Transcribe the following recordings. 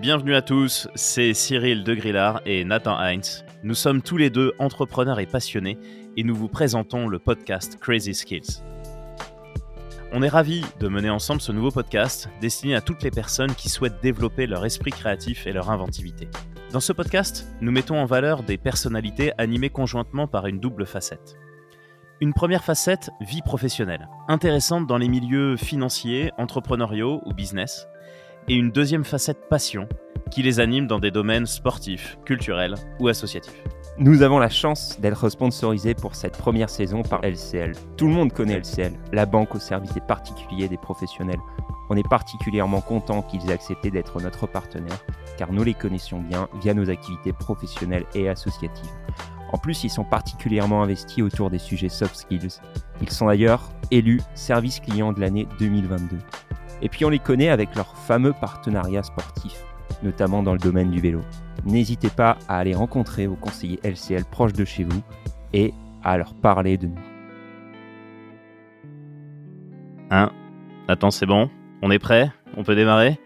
Bienvenue à tous, c'est Cyril de Grillard et Nathan Heinz. Nous sommes tous les deux entrepreneurs et passionnés et nous vous présentons le podcast Crazy Skills. On est ravis de mener ensemble ce nouveau podcast destiné à toutes les personnes qui souhaitent développer leur esprit créatif et leur inventivité. Dans ce podcast, nous mettons en valeur des personnalités animées conjointement par une double facette. Une première facette, vie professionnelle, intéressante dans les milieux financiers, entrepreneuriaux ou business, et une deuxième facette, passion, qui les anime dans des domaines sportifs, culturels ou associatifs. Nous avons la chance d'être sponsorisés pour cette première saison par LCL. Tout le monde connaît LCL, la banque au service des particuliers des professionnels. On est particulièrement content qu'ils aient accepté d'être notre partenaire, car nous les connaissions bien via nos activités professionnelles et associatives. En plus, ils sont particulièrement investis autour des sujets soft skills. Ils sont d'ailleurs élus service client de l'année 2022. Et puis on les connaît avec leur fameux partenariat sportif, notamment dans le domaine du vélo. N'hésitez pas à aller rencontrer vos conseillers LCL proches de chez vous et à leur parler de nous. Hein Attends, c'est bon On est prêt? On peut démarrer?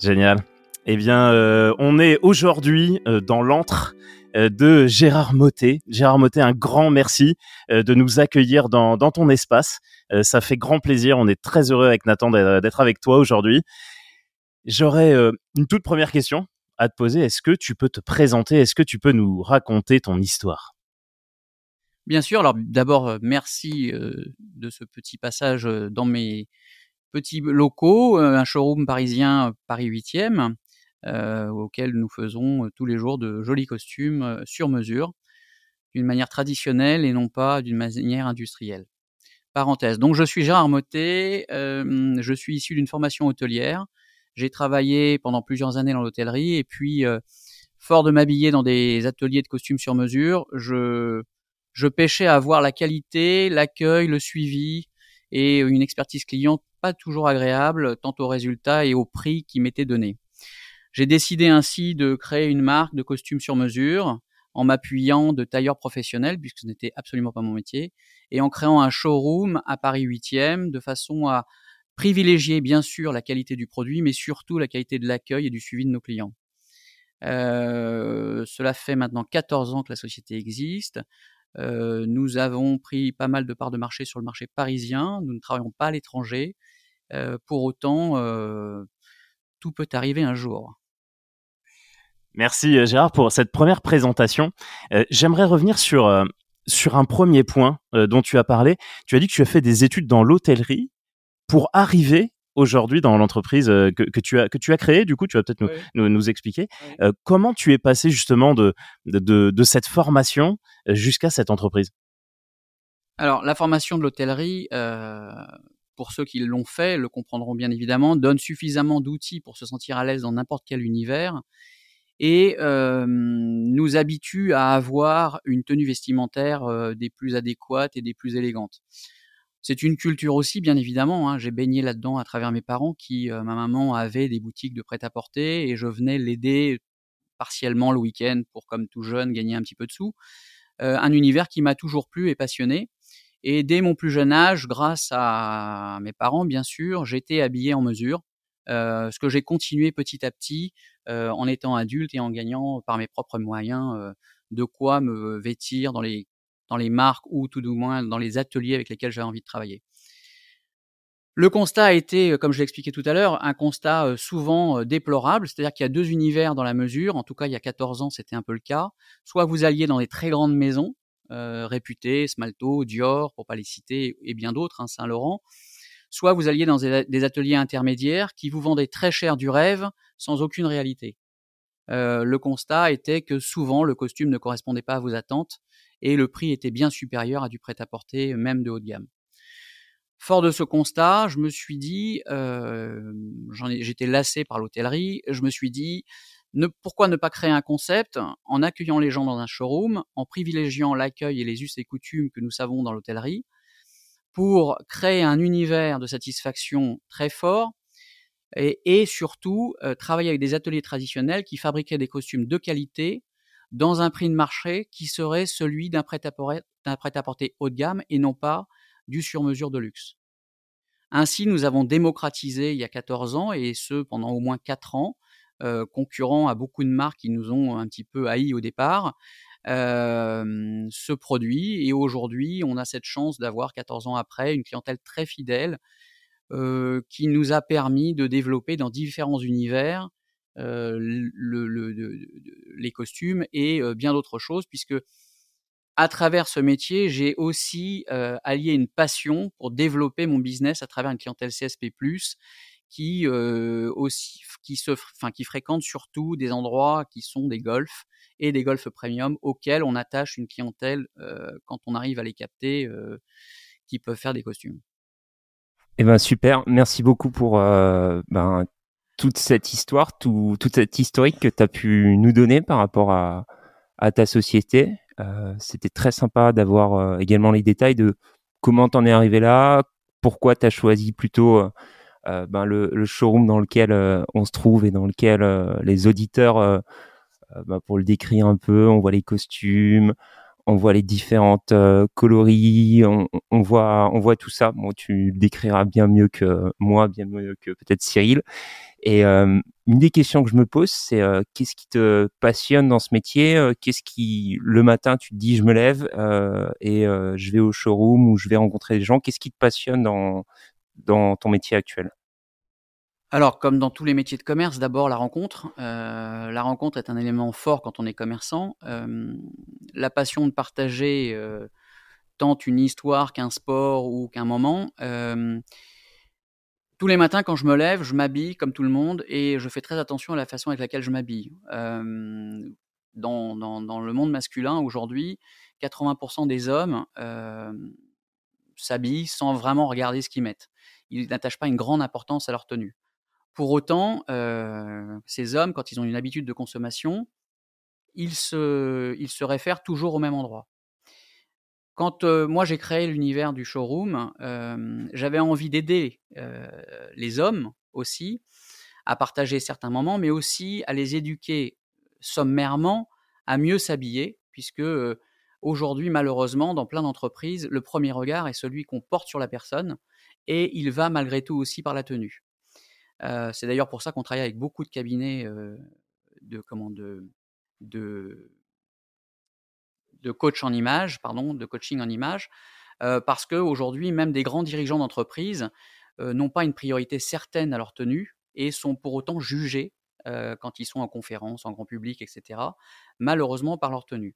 Génial. Eh bien, euh, on est aujourd'hui euh, dans l'antre euh, de Gérard Motet. Gérard Motet, un grand merci de nous accueillir dans, dans ton espace. ça fait grand plaisir. On est très heureux avec Nathan d'être avec toi aujourd'hui. J'aurais une toute première question à te poser. Est-ce que tu peux te présenter? Est-ce que tu peux nous raconter ton histoire? Bien sûr. Alors d'abord, merci de ce petit passage dans mes petits locaux, un showroom parisien Paris 8e, auquel nous faisons tous les jours de jolis costumes sur mesure, d'une manière traditionnelle et non pas d'une manière industrielle. Parenthèse. Donc je suis Gérard Motet, je suis issu d'une formation hôtelière. J'ai travaillé pendant plusieurs années dans l'hôtellerie et puis, fort de m'habiller dans des ateliers de costumes sur mesure, je, je pêchais à avoir la qualité, l'accueil, le suivi et une expertise client pas toujours agréable, tant au résultat et au prix qui m'était donné. J'ai décidé ainsi de créer une marque de costumes sur mesure en m'appuyant de tailleurs professionnels, puisque ce n'était absolument pas mon métier, et en créant un showroom à Paris 8e de façon à privilégier bien sûr la qualité du produit, mais surtout la qualité de l'accueil et du suivi de nos clients. Euh, cela fait maintenant 14 ans que la société existe. Euh, nous avons pris pas mal de parts de marché sur le marché parisien. Nous ne travaillons pas à l'étranger. Euh, pour autant, euh, tout peut arriver un jour. Merci euh, Gérard pour cette première présentation. Euh, j'aimerais revenir sur, euh, sur un premier point dont tu as parlé. Tu as dit que tu as fait des études dans l'hôtellerie pour arriver aujourd'hui dans l'entreprise que, que, tu as que tu as créée. Du coup, tu vas peut-être nous, nous, nous, expliquer euh, comment tu es passé justement de de, de, de cette formation jusqu'à cette entreprise? Alors, la formation de l'hôtellerie, euh, pour ceux qui l'ont fait, le comprendront bien évidemment, donne suffisamment d'outils pour se sentir à l'aise dans n'importe quel univers et euh, nous habitue à avoir une tenue vestimentaire euh, des plus adéquates et des plus élégantes. C'est une culture aussi, bien évidemment. Hein. J'ai baigné là-dedans à travers mes parents qui, euh, ma maman avait des boutiques de prêt-à-porter et je venais l'aider partiellement le week-end pour, comme tout jeune, gagner un petit peu de sous. Un univers qui m'a toujours plu et passionné. Et dès mon plus jeune âge, grâce à mes parents, bien sûr, j'étais habillé en mesure. Euh, ce que j'ai continué petit à petit euh, en étant adulte et en gagnant par mes propres moyens euh, de quoi me vêtir dans les dans les marques ou tout du moins dans les ateliers avec lesquels j'avais envie de travailler. Le constat a été, comme je l'ai expliqué tout à l'heure, un constat souvent déplorable, c'est-à-dire qu'il y a deux univers dans la mesure, en tout cas il y a 14 ans c'était un peu le cas, soit vous alliez dans des très grandes maisons, euh, réputées, Smalto, Dior, pour pas les citer, et bien d'autres, hein, Saint-Laurent, soit vous alliez dans des ateliers intermédiaires qui vous vendaient très cher du rêve sans aucune réalité. Euh, le constat était que souvent le costume ne correspondait pas à vos attentes et le prix était bien supérieur à du prêt-à-porter, même de haut de gamme. Fort de ce constat, je me suis dit, euh, j'étais lassé par l'hôtellerie, je me suis dit, pourquoi ne pas créer un concept en accueillant les gens dans un showroom, en privilégiant l'accueil et les us et coutumes que nous savons dans l'hôtellerie, pour créer un univers de satisfaction très fort et, surtout euh, travailler avec des ateliers traditionnels qui fabriquaient des costumes de qualité dans un prix de marché qui serait celui d'un prêt-à-porter haut de gamme et non pas du sur-mesure de luxe. Ainsi, nous avons démocratisé il y a 14 ans, et ce pendant au moins 4 ans, concurrent à beaucoup de marques qui nous ont un petit peu haïs au départ, ce produit. Et aujourd'hui, on a cette chance d'avoir, 14 ans après, une clientèle très fidèle qui nous a permis de développer dans différents univers les costumes et bien d'autres choses, puisque à travers ce métier, j'ai aussi allié une passion pour développer mon business à travers une clientèle CSP+, qui aussi qui se enfin qui fréquente surtout des endroits qui sont des golfs et des golfs premium auxquels on attache une clientèle quand on arrive à les capter qui peuvent faire des costumes. Eh ben super, merci beaucoup pour ben, toute cette histoire, tout, toute cette historique que tu as pu nous donner par rapport à, ta société. C'était très sympa d'avoir également les détails de comment t'en es arrivé là, pourquoi tu as choisi plutôt ben, le, showroom dans lequel on se trouve et dans lequel les auditeurs euh, bah, pour le décrire un peu, on voit les costumes, on voit les différentes euh, coloris, on, voit, on voit tout ça. Bon, tu le décriras bien mieux que moi, bien mieux que peut-être Cyril. Et euh, une des questions que je me pose, c'est qu'est-ce qui te passionne dans ce métier? Qu'est-ce qui, le matin, tu te dis, je me lève et je vais au showroom ou je vais rencontrer des gens? Qu'est-ce qui te passionne dans, dans ton métier actuel alors, comme dans tous les métiers de commerce, d'abord la rencontre. Euh, la rencontre est un élément fort quand on est commerçant. Euh, la passion de partager euh, tant une histoire qu'un sport ou qu'un moment. tous les matins, quand je me lève, je m'habille comme tout le monde et je fais très attention à la façon avec laquelle je m'habille. Dans, le monde masculin, aujourd'hui, 80% des hommes s'habillent sans vraiment regarder ce qu'ils mettent. Ils n'attachent pas une grande importance à leur tenue. Pour autant, euh, ces hommes, quand ils ont une habitude de consommation, ils se, ils se réfèrent toujours au même endroit. Quand euh, moi j'ai créé l'univers du showroom, euh, j'avais envie d'aider les hommes aussi à partager certains moments, mais aussi à les éduquer sommairement à mieux s'habiller, puisque aujourd'hui, malheureusement, dans plein d'entreprises, le premier regard est celui qu'on porte sur la personne, et il va malgré tout aussi par la tenue c'est d'ailleurs pour ça qu'on travaille avec beaucoup de cabinets de, comment, de, de, coach en image, pardon, de coaching en image, parce qu'aujourd'hui, même des grands dirigeants d'entreprise n'ont pas une priorité certaine à leur tenue et sont pour autant jugés quand ils sont en conférence, en grand public, etc., malheureusement par leur tenue.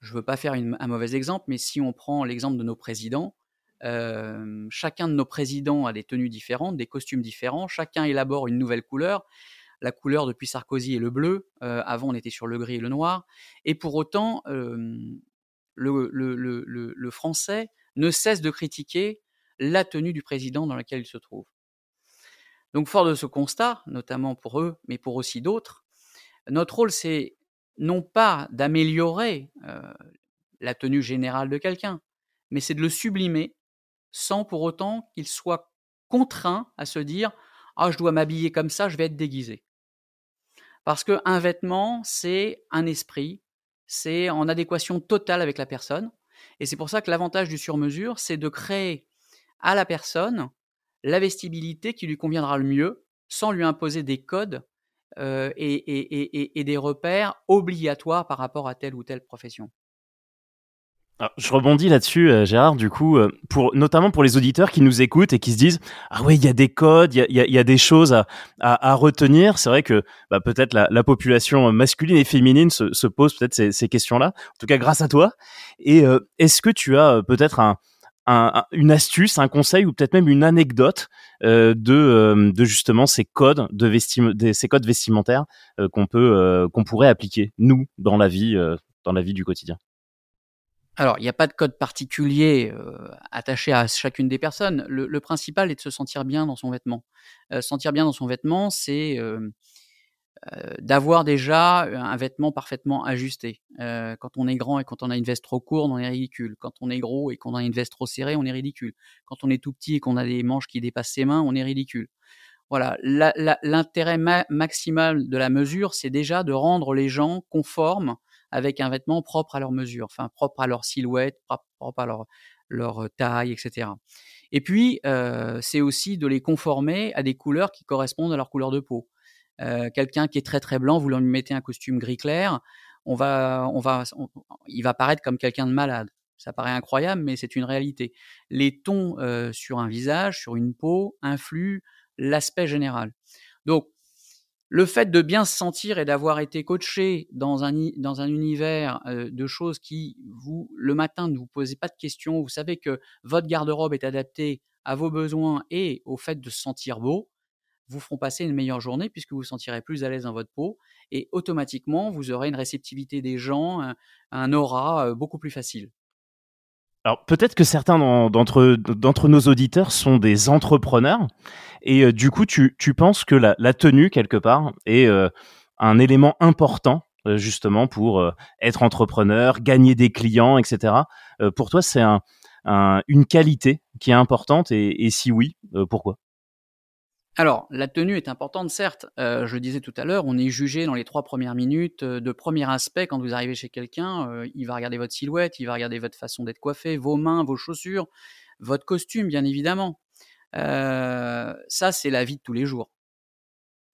Je ne veux pas faire un mauvais exemple, mais si on prend l'exemple de nos présidents, chacun de nos présidents a des tenues différentes, des costumes différents, chacun élabore une nouvelle couleur. La couleur depuis Sarkozy est le bleu, avant on était sur le gris et le noir, et pour autant, le, français ne cesse de critiquer la tenue du président dans laquelle il se trouve. Donc fort de ce constat, notamment pour eux, mais pour aussi d'autres, notre rôle c'est non pas d'améliorer la tenue générale de quelqu'un, mais c'est de le sublimer sans pour autant qu'il soit contraint à se dire ah je dois m'habiller comme ça, je vais être déguisé. Parce qu'un vêtement, c'est un esprit, c'est en adéquation totale avec la personne. Et c'est pour ça que l'avantage du sur-mesure, c'est de créer à la personne la vestibilité qui lui conviendra le mieux, sans lui imposer des codes euh, et, des repères obligatoires par rapport à telle ou telle profession je rebondis là-dessus, euh, Gérard, du coup, euh, pour, notamment pour les auditeurs qui nous écoutent et qui se disent Ah oui, il y a des codes, il y a, y a, des choses à, à, retenir. C'est vrai que bah, peut-être la, la, population masculine et féminine se, se pose peut-être ces, ces questions-là, en tout cas grâce à toi. Et euh, est-ce que tu as peut-être un, un, une astuce, un conseil ou peut-être même une anecdote de, de justement ces codes de vestim ces codes vestimentaires qu'on peut qu'on pourrait appliquer nous dans la vie dans la vie du quotidien? Alors, il n'y a pas de code particulier euh, attaché à chacune des personnes. Le, principal est de se sentir bien dans son vêtement. Euh, sentir bien dans son vêtement, c'est euh, d'avoir déjà un vêtement parfaitement ajusté. quand on est grand et quand on a une veste trop courte, on est ridicule. Quand on est gros et qu'on a une veste trop serrée, on est ridicule. Quand on est tout petit et qu'on a des manches qui dépassent ses mains, on est ridicule. Voilà, l'intérêt maximal de la mesure, c'est déjà de rendre les gens conformes avec un vêtement propre à leur mesure, enfin propre à leur silhouette, propre à leur, leur euh, taille, etc. Et puis, euh, c'est aussi de les conformer à des couleurs qui correspondent à leur couleur de peau. Euh, quelqu'un qui est très très blanc, vous lui mettez un costume gris clair, on va, on va, il va paraître comme quelqu'un de malade. Ça paraît incroyable, mais c'est une réalité. Les tons sur un visage, sur une peau, influent l'aspect général. Donc, le fait de bien se sentir et d'avoir été coaché dans un, dans un univers de choses qui, vous, le matin, ne vous posez pas de questions, vous savez que votre garde-robe est adaptée à vos besoins et au fait de se sentir beau, vous feront passer une meilleure journée puisque vous vous sentirez plus à l'aise dans votre peau et automatiquement, vous aurez une réceptivité des gens, un, aura beaucoup plus facile. Alors peut-être que certains d'entre nos auditeurs sont des entrepreneurs. Et euh, du coup tu, penses que la, tenue quelque part est euh, un élément important justement pour être entrepreneur, gagner des clients, etc. pour toi c'est une qualité qui est importante? Et si oui, pourquoi? Alors, la tenue est importante, certes. Euh, je disais tout à l'heure, on est jugé dans les trois premières minutes euh, de premier aspect quand vous arrivez chez quelqu'un. Euh, il va regarder votre silhouette, il va regarder votre façon d'être coiffé, vos mains, vos chaussures, votre costume, bien évidemment. ça, c'est la vie de tous les jours.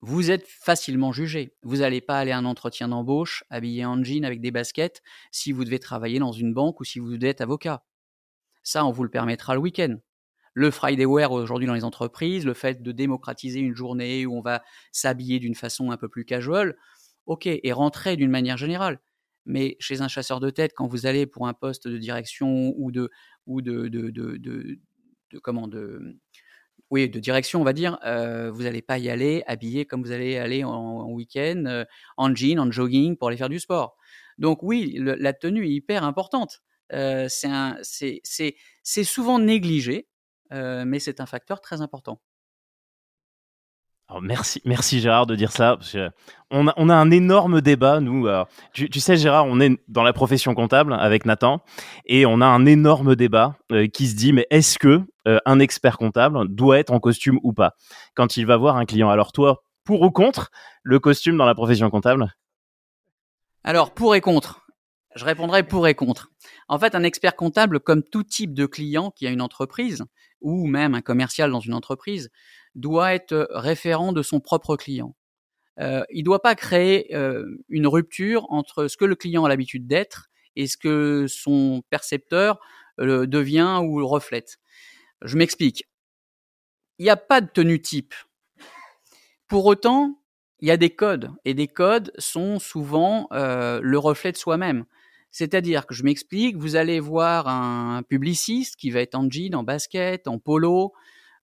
Vous êtes facilement jugé. Vous n'allez pas aller à un entretien d'embauche habillé en jean avec des baskets si vous devez travailler dans une banque ou si vous devez être avocat. Ça, on vous le permettra le week-end le Friday Wear aujourd'hui dans les entreprises, le fait de démocratiser une journée où on va s'habiller d'une façon un peu plus casual, ok, et rentrer d'une manière générale. Mais chez un chasseur de tête, quand vous allez pour un poste de direction ou de ou de, de, de, comment de oui de direction, on va dire, euh, vous n'allez pas y aller habillé comme vous allez aller en, week-end, euh, en jean, en jogging pour aller faire du sport. Donc oui, la tenue est hyper importante. Euh, c'est souvent négligé mais c'est un facteur très important. merci, merci Gérard de dire ça. on, a, on a un énorme débat, nous. tu, sais, Gérard, on est dans la profession comptable avec Nathan, et on a un énorme débat euh, qui se dit mais est-ce que euh, un expert comptable doit être en costume ou pas? Quand il va voir un client Alors toi, pour ou contre le costume dans la profession comptable? Alors pour et contre. Je répondrai pour et contre. En fait, un expert comptable, comme tout type de client qui a une entreprise, ou même un commercial dans une entreprise, doit être référent de son propre client. Euh, il ne doit pas créer euh, une rupture entre ce que le client a l'habitude d'être et ce que son percepteur euh, devient ou reflète. Je m'explique. Il n'y a pas de tenue type. Pour autant, il y a des codes, et des codes sont souvent le reflet de soi-même. C'est-à-dire que je m'explique, vous allez voir un publiciste qui va être en jean, en basket, en polo,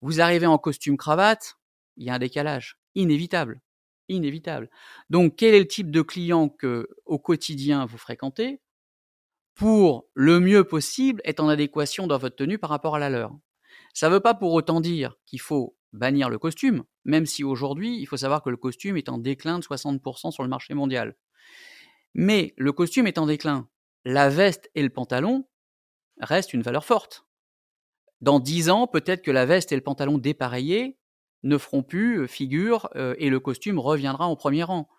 vous arrivez en costume cravate, il y a un décalage inévitable, inévitable. Donc quel est le type de client que au quotidien vous fréquentez pour le mieux possible être en adéquation dans votre tenue par rapport à la leur? Ça ne veut pas pour autant dire qu'il faut bannir le costume, même si aujourd'hui, il faut savoir que le costume est en déclin de 60% sur le marché mondial. Mais le costume est en déclin la veste et le pantalon restent une valeur forte. Dans dix ans, peut-être que la veste et le pantalon dépareillés ne feront plus euh, figure euh, et le costume reviendra en premier rang.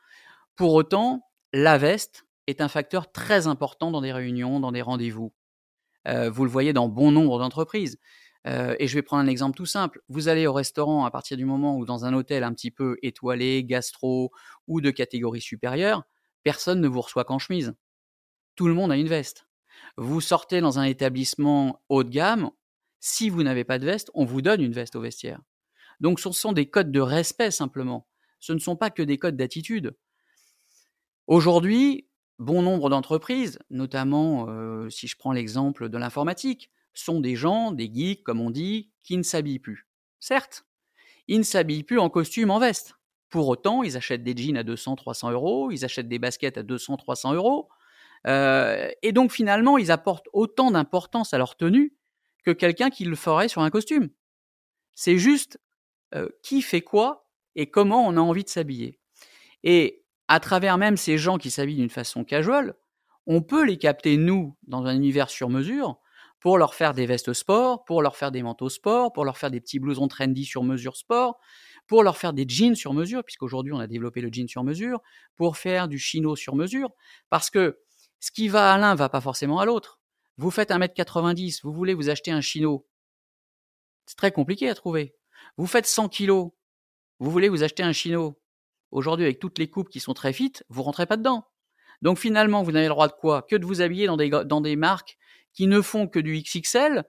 Pour autant, la veste est un facteur très important dans des réunions, dans des rendez-vous. Euh, vous le voyez dans bon nombre d'entreprises. et je vais prendre un exemple tout simple. Vous allez au restaurant à partir du moment où dans un hôtel un petit peu étoilé, gastro ou de catégorie supérieure, personne ne vous reçoit qu'en chemise tout le monde a une veste. Vous sortez dans un établissement haut de gamme, si vous n'avez pas de veste, on vous donne une veste au vestiaire. Donc ce sont des codes de respect simplement. Ce ne sont pas que des codes d'attitude. Aujourd'hui, bon nombre d'entreprises, notamment euh, si je prends l'exemple de l'informatique, sont des gens, des geeks comme on dit, qui ne s'habillent plus. Certes, ils ne s'habillent plus en costume, en veste. Pour autant, ils achètent des jeans à 200-300 euros, ils achètent des baskets à 200-300 euros, et donc finalement, ils apportent autant d'importance à leur tenue que quelqu'un qui le ferait sur un costume. C'est juste euh, qui fait quoi et comment on a envie de s'habiller. Et à travers même ces gens qui s'habillent d'une façon casual, on peut les capter, nous, dans un univers sur mesure, pour leur faire des vestes sport, pour leur faire des manteaux sport, pour leur faire des petits blousons trendy sur mesure sport, pour leur faire des jeans sur mesure, puisqu'aujourd'hui on a développé le jean sur mesure, pour faire du chino sur mesure, parce que ce qui va à l'un va pas forcément à l'autre. Vous faites 1m90, vous voulez vous acheter un chino. C'est très compliqué à trouver. Vous faites 100 kilos, vous voulez vous acheter un chino. Aujourd'hui, avec toutes les coupes qui sont très fit, vous rentrez pas dedans. Donc finalement, vous n'avez le droit de quoi? Que de vous habiller dans des, dans des marques qui ne font que du XXL,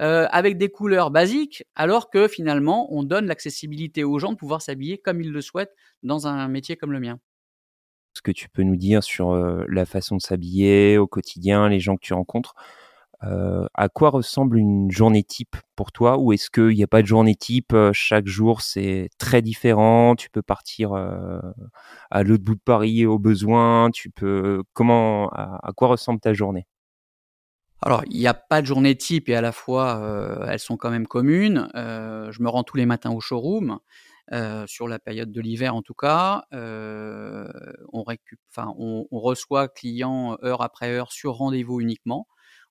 euh, avec des couleurs basiques, alors que finalement, on donne l'accessibilité aux gens de pouvoir s'habiller comme ils le souhaitent dans un métier comme le mien. Ce que tu peux nous dire sur la façon de s'habiller au quotidien, les gens que tu rencontres, à quoi ressemble une journée type pour toi Ou est-ce qu'il n'y a pas de journée type Chaque jour, c'est très différent. Tu peux partir à l'autre bout de Paris au besoin. Tu peux comment à quoi ressemble ta journée? Alors, il n'y a pas de journée type et à la fois, elles sont quand même communes. Je me rends tous les matins au showroom, sur la période de l'hiver en tout cas. on, enfin, on, reçoit clients heure après heure sur rendez-vous uniquement.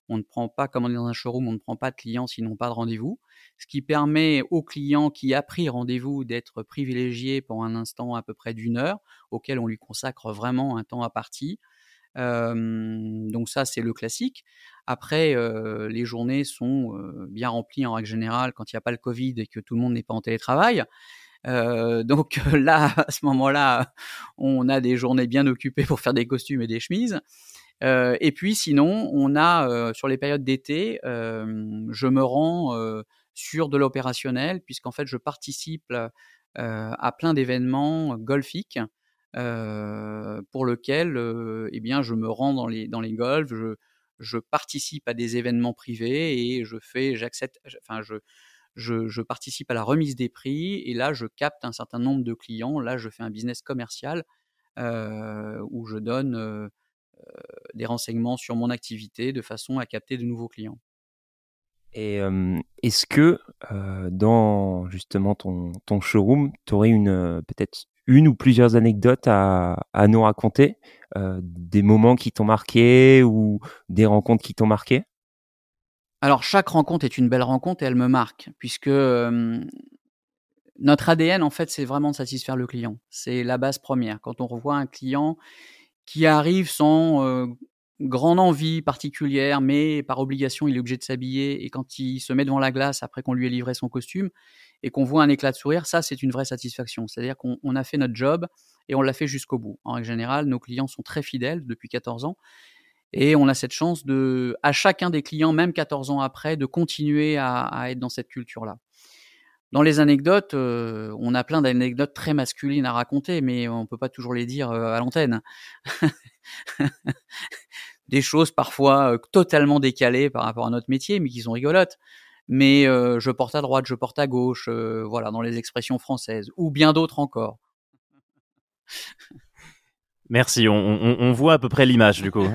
On ne prend pas, comme on est dans un showroom, on ne prend pas de clients s'ils n'ont pas de rendez-vous. Ce qui permet aux clients qui a pris rendez-vous d'être privilégiés pour un instant à peu près d'une heure, auquel on lui consacre vraiment un temps à partie. donc ça, c'est le classique. Après, euh, les journées sont euh, bien remplies en règle générale quand il n'y a pas le Covid et que tout le monde n'est pas en télétravail. Euh, donc là, à ce moment-là, on a des journées bien occupées pour faire des costumes et des chemises. et puis sinon, on a sur les périodes d'été, je me rends sur de l'opérationnel puisqu'en fait, je participe à plein d'événements golfiques. pour lequel eh bien je me rends dans les dans les golfs je, je participe à des événements privés et je fais, j'accepte, enfin, je, je, participe à la remise des prix et là, je capte un certain nombre de clients. Là, je fais un business commercial euh, où je donne euh, euh, des renseignements sur mon activité de façon à capter de nouveaux clients. Et est-ce que dans justement ton, showroom, tu aurais une peut-être une ou plusieurs anecdotes à, nous raconter, des moments qui t'ont marqué ou des rencontres qui t'ont marqué? Alors chaque rencontre est une belle rencontre et elle me marque, puisque notre ADN en fait c'est vraiment de satisfaire le client. C'est la base première. Quand on revoit un client qui arrive sans grande envie particulière, mais par obligation il est obligé de s'habiller et quand il se met devant la glace après qu'on lui ait livré son costume, et qu'on voit un éclat de sourire, ça c'est une vraie satisfaction. C'est-à-dire qu'on a fait notre job et on l'a fait jusqu'au bout. En règle générale, nos clients sont très fidèles depuis 14 ans et on a cette chance de, à chacun des clients, même 14 ans après, de continuer à, être dans cette culture-là. Dans les anecdotes, euh, on a plein d'anecdotes très masculines à raconter, mais on ne peut pas toujours les dire euh, à l'antenne. des choses parfois euh, totalement décalées par rapport à notre métier, mais qui sont rigolotes mais je porte à droite, je porte à gauche, voilà, dans les expressions françaises, ou bien d'autres encore. Merci, on, voit à peu près l'image du coup.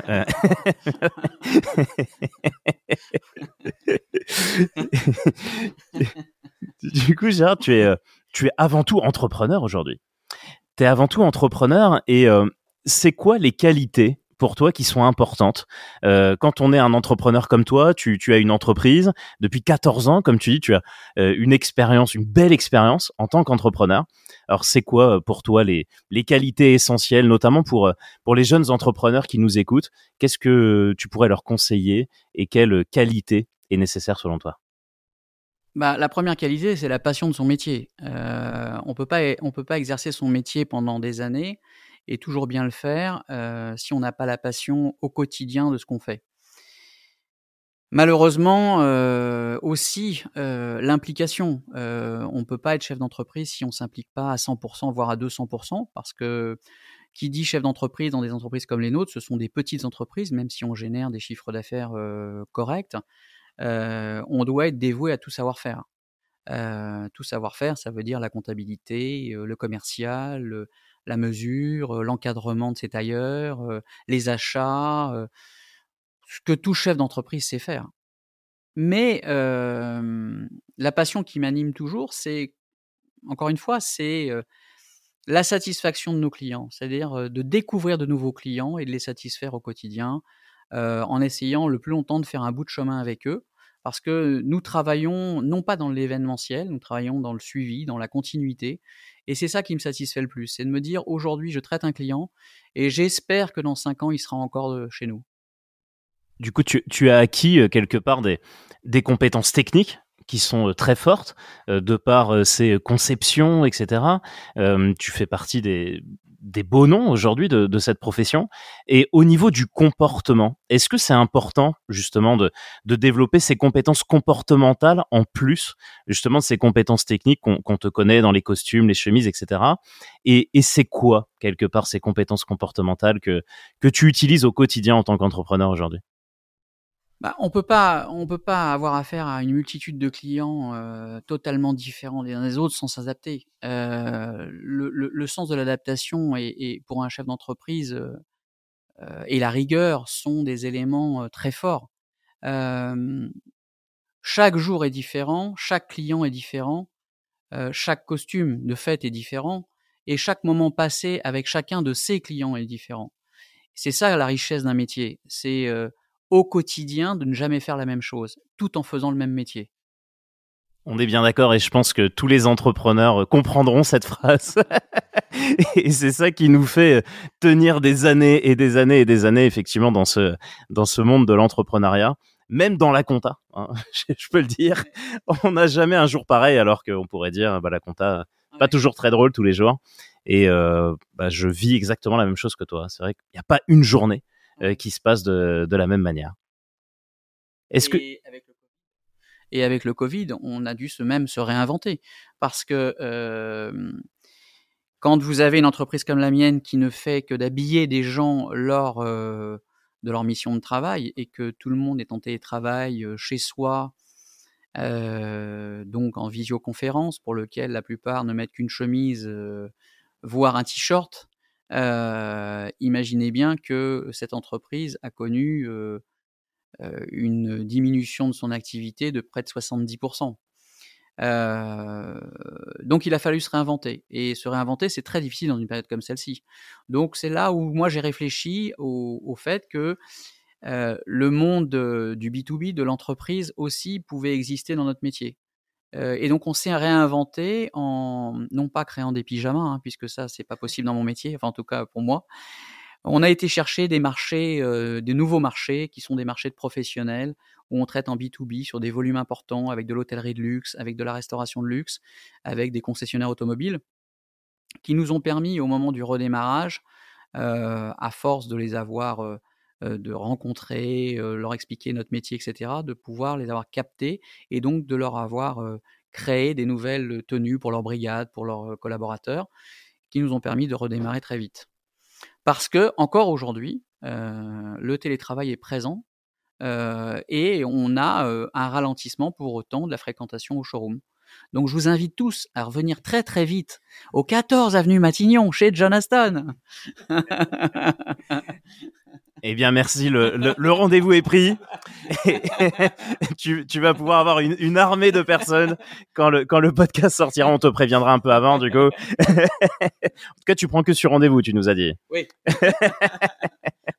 du coup, Gérard, tu es, tu es avant tout entrepreneur aujourd'hui. Tu es avant tout entrepreneur et c'est quoi les qualités pour toi qui sont importantes euh, Quand on est un entrepreneur comme toi, tu, as une entreprise depuis 14 ans, comme tu dis, tu as euh, une expérience, une belle expérience en tant qu'entrepreneur. Alors c'est quoi euh, pour toi les, qualités essentielles, notamment pour, pour les jeunes entrepreneurs qui nous écoutent? Qu'est-ce que tu pourrais leur conseiller et quelle qualité est nécessaire selon toi? Bah, la première qualité, c'est la passion de son métier. on peut pas, on peut pas exercer son métier pendant des années et toujours bien le faire si on n'a pas la passion au quotidien de ce qu'on fait. Malheureusement, aussi l'implication. on ne peut pas être chef d'entreprise si on s'implique pas à 100%, voire à 200%, parce que qui dit chef d'entreprise dans des entreprises comme les nôtres, ce sont des petites entreprises, même si on génère des chiffres d'affaires corrects, on doit être dévoué à tout savoir-faire. tout savoir-faire, ça veut dire la comptabilité, le commercial, la mesure, l'encadrement de ses tailleurs, les achats, ce que tout chef d'entreprise sait faire. Mais la passion qui m'anime toujours, c'est, encore une fois, c'est la satisfaction de nos clients, c'est-à-dire de découvrir de nouveaux clients et de les satisfaire au quotidien, en essayant le plus longtemps de faire un bout de chemin avec eux, parce que nous travaillons non pas dans l'événementiel, nous travaillons dans le suivi, dans la continuité, et c'est ça qui me satisfait le plus, c'est de me dire aujourd'hui je traite un client et j'espère que dans cinq ans il sera encore chez nous. Du coup, tu, as acquis quelque part des, des compétences techniques qui sont très fortes de par ses conceptions, etc. tu fais partie des, des beaux noms aujourd'hui de, cette profession. Et au niveau du comportement, est-ce que c'est important justement de, développer ces compétences comportementales en plus justement de ces compétences techniques qu'on te connaît dans les costumes, les chemises, etc. Et, c'est quoi quelque part ces compétences comportementales que, que tu utilises au quotidien en tant qu'entrepreneur aujourd'hui? Bah, on peut pas, on peut pas avoir affaire à une multitude de clients euh, totalement différents les uns des autres sans s'adapter. Euh, le, le, sens de l'adaptation et, pour un chef d'entreprise euh, euh, et la rigueur sont des éléments très forts. chaque jour est différent, chaque client est différent, chaque costume de fête est différent et chaque moment passé avec chacun de ses clients est différent. C'est ça la richesse d'un métier. C'est au quotidien de ne jamais faire la même chose, tout en faisant le même métier. On est bien d'accord et je pense que tous les entrepreneurs euh, comprendront cette phrase. et c'est ça qui nous fait euh, tenir des années et des années et des années effectivement dans ce, dans ce monde de l'entrepreneuriat. Même dans la compta, hein, je peux le dire, on n'a jamais un jour pareil alors qu'on pourrait dire bah, la compta, pas toujours très drôle tous les jours. Et euh, bah, je vis exactement la même chose que toi. C'est vrai qu'il n'y a pas une journée qui se passe de, la même manière. Est-ce que et avec le Covid, on a dû se même se réinventer parce que euh, quand vous avez une entreprise comme la mienne qui ne fait que d'habiller des gens lors euh, de leur mission de travail et que tout le monde est en télétravail euh, chez soi, euh, donc en visioconférence pour lequel la plupart ne mettent qu'une chemise, voire un t-shirt, euh, imaginez bien que cette entreprise a connu euh, euh, une diminution de son activité de près de 70%. donc il a fallu se réinventer. Et se réinventer, c'est très difficile dans une période comme celle-ci. Donc c'est là où moi j'ai réfléchi au, au, fait que le monde du B2B, de l'entreprise aussi, pouvait exister dans notre métier. Euh, et donc on s'est réinventé en non pas créant des pyjamas, hein, puisque ça c'est pas possible dans mon métier, enfin en tout cas pour moi. On a été chercher des marchés, euh, des nouveaux marchés qui sont des marchés de professionnels où on traite en B2B sur des volumes importants avec de l'hôtellerie de luxe, avec de la restauration de luxe, avec des concessionnaires automobiles, qui nous ont permis au moment du redémarrage, euh, à force de les avoir de rencontrer, euh, leur expliquer notre métier, etc., de pouvoir les avoir captés et donc de leur avoir euh, créé des nouvelles tenues pour leur brigade, pour leurs collaborateurs, qui nous ont permis de redémarrer très vite. Parce que, encore aujourd'hui, le télétravail est présent et on a un ralentissement pour autant de la fréquentation au showroom. Donc je vous invite tous à revenir très très vite au 14 avenue Matignon chez John Aston. Eh bien, merci. Le, rendez-vous est pris. tu, vas pouvoir avoir une, armée de personnes quand le, quand le podcast sortira. On te préviendra un peu avant, du coup. en tout cas, tu prends que sur rendez-vous, tu nous as dit. Oui.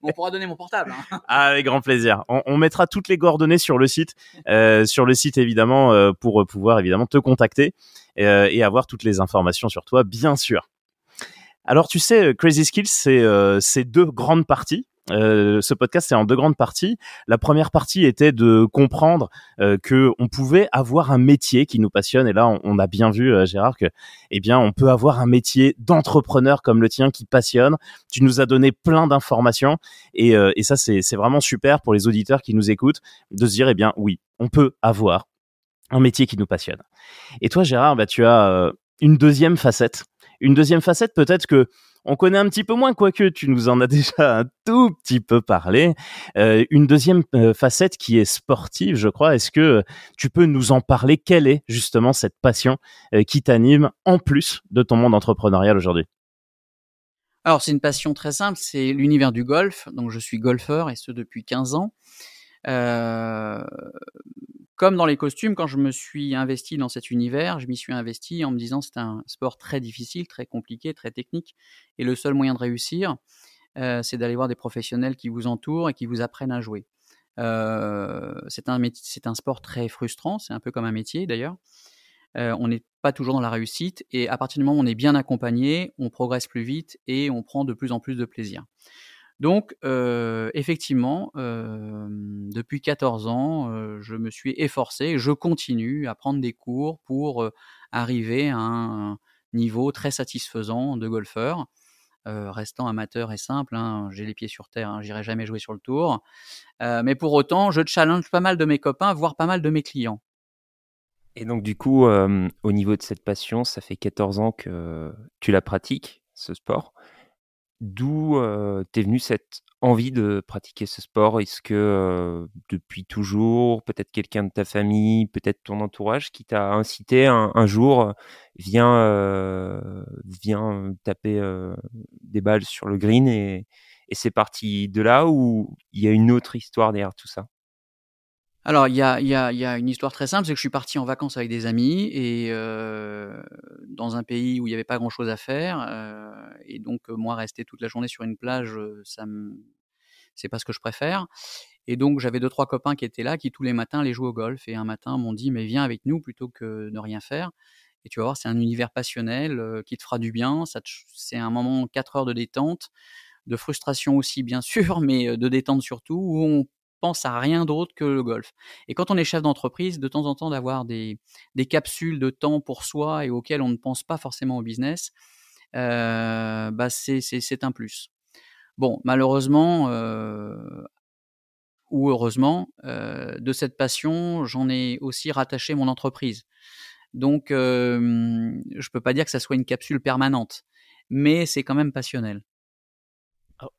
on pourra donner mon portable. Hein. Ah, avec grand plaisir. On, mettra toutes les coordonnées sur le site, euh, sur le site évidemment, euh, pour pouvoir évidemment te contacter euh, et avoir toutes les informations sur toi, bien sûr. Alors tu sais, Crazy Skills, c'est deux grandes parties. Euh, ce podcast c'est en deux grandes parties. La première partie était de comprendre euh, que on pouvait avoir un métier qui nous passionne et là on, a bien vu euh, Gérard que eh bien on peut avoir un métier d'entrepreneur comme le tien qui passionne. Tu nous as donné plein d'informations et, euh, et ça c'est vraiment super pour les auditeurs qui nous écoutent de se dire eh bien oui on peut avoir un métier qui nous passionne. Et toi Gérard bah tu as une deuxième facette. Une deuxième facette peut-être que on connaît un petit peu moins, quoique tu nous en as déjà un tout petit peu parlé. Euh, une deuxième euh, facette qui est sportive, je crois. Est-ce que tu peux nous en parler? Quelle est justement cette passion euh, qui t'anime en plus de ton monde entrepreneurial aujourd'hui? Alors c'est une passion très simple, c'est l'univers du golf. Donc je suis golfeur et ce depuis 15 ans. Comme dans les costumes, quand je me suis investi dans cet univers, je m'y suis investi en me disant c'est un sport très difficile, très compliqué, très technique, et le seul moyen de réussir, euh, c'est d'aller voir des professionnels qui vous entourent et qui vous apprennent à jouer. Euh, c'est un, un sport très frustrant, c'est un peu comme un métier d'ailleurs. Euh, on n'est pas toujours dans la réussite, et à partir du moment où on est bien accompagné, on progresse plus vite et on prend de plus en plus de plaisir. Donc, effectivement, depuis 14 ans, je me suis efforcé, je continue à prendre des cours pour arriver à un niveau très satisfaisant de golfeur. restant amateur et simple, hein, j'ai les pieds sur terre, hein, j'irai jamais jouer sur le tour. mais pour autant, je challenge pas mal de mes copains, voire pas mal de mes clients. Et donc du coup, au niveau de cette passion, ça fait 14 ans que tu la pratiques, ce sport. D'où t'es venue cette envie de pratiquer ce sport? Est-ce que depuis toujours, peut-être quelqu'un de ta famille, peut-être ton entourage qui t'a incité un, jour, viens, viens taper des balles sur le green et, et c'est parti de là ou il y a une autre histoire derrière tout ça? Alors, il y a, y, a, y a, une histoire très simple, c'est que je suis parti en vacances avec des amis et euh, dans un pays où il n'y avait pas grand-chose à faire. Euh, et donc, moi, rester toute la journée sur une plage, ça me, c'est pas ce que je préfère. Et donc, j'avais deux trois copains qui étaient là, qui tous les matins allaient jouer au golf. Et un matin, m'ont dit, mais viens avec nous plutôt que de rien faire. Et tu vas voir, c'est un univers passionnel qui te fera du bien. Ça, c'est un moment quatre heures de détente, de frustration aussi bien sûr, mais de détente surtout, où on pense à rien d'autre que le golf. Et quand on est chef d'entreprise, de temps en temps d'avoir des, capsules de temps pour soi et auxquelles on ne pense pas forcément au business, euh, bah c'est un plus. Bon, malheureusement, euh, ou heureusement, euh, de cette passion, j'en ai aussi rattaché mon entreprise. Donc, je peux pas dire que ça soit une capsule permanente, mais c'est quand même passionnel.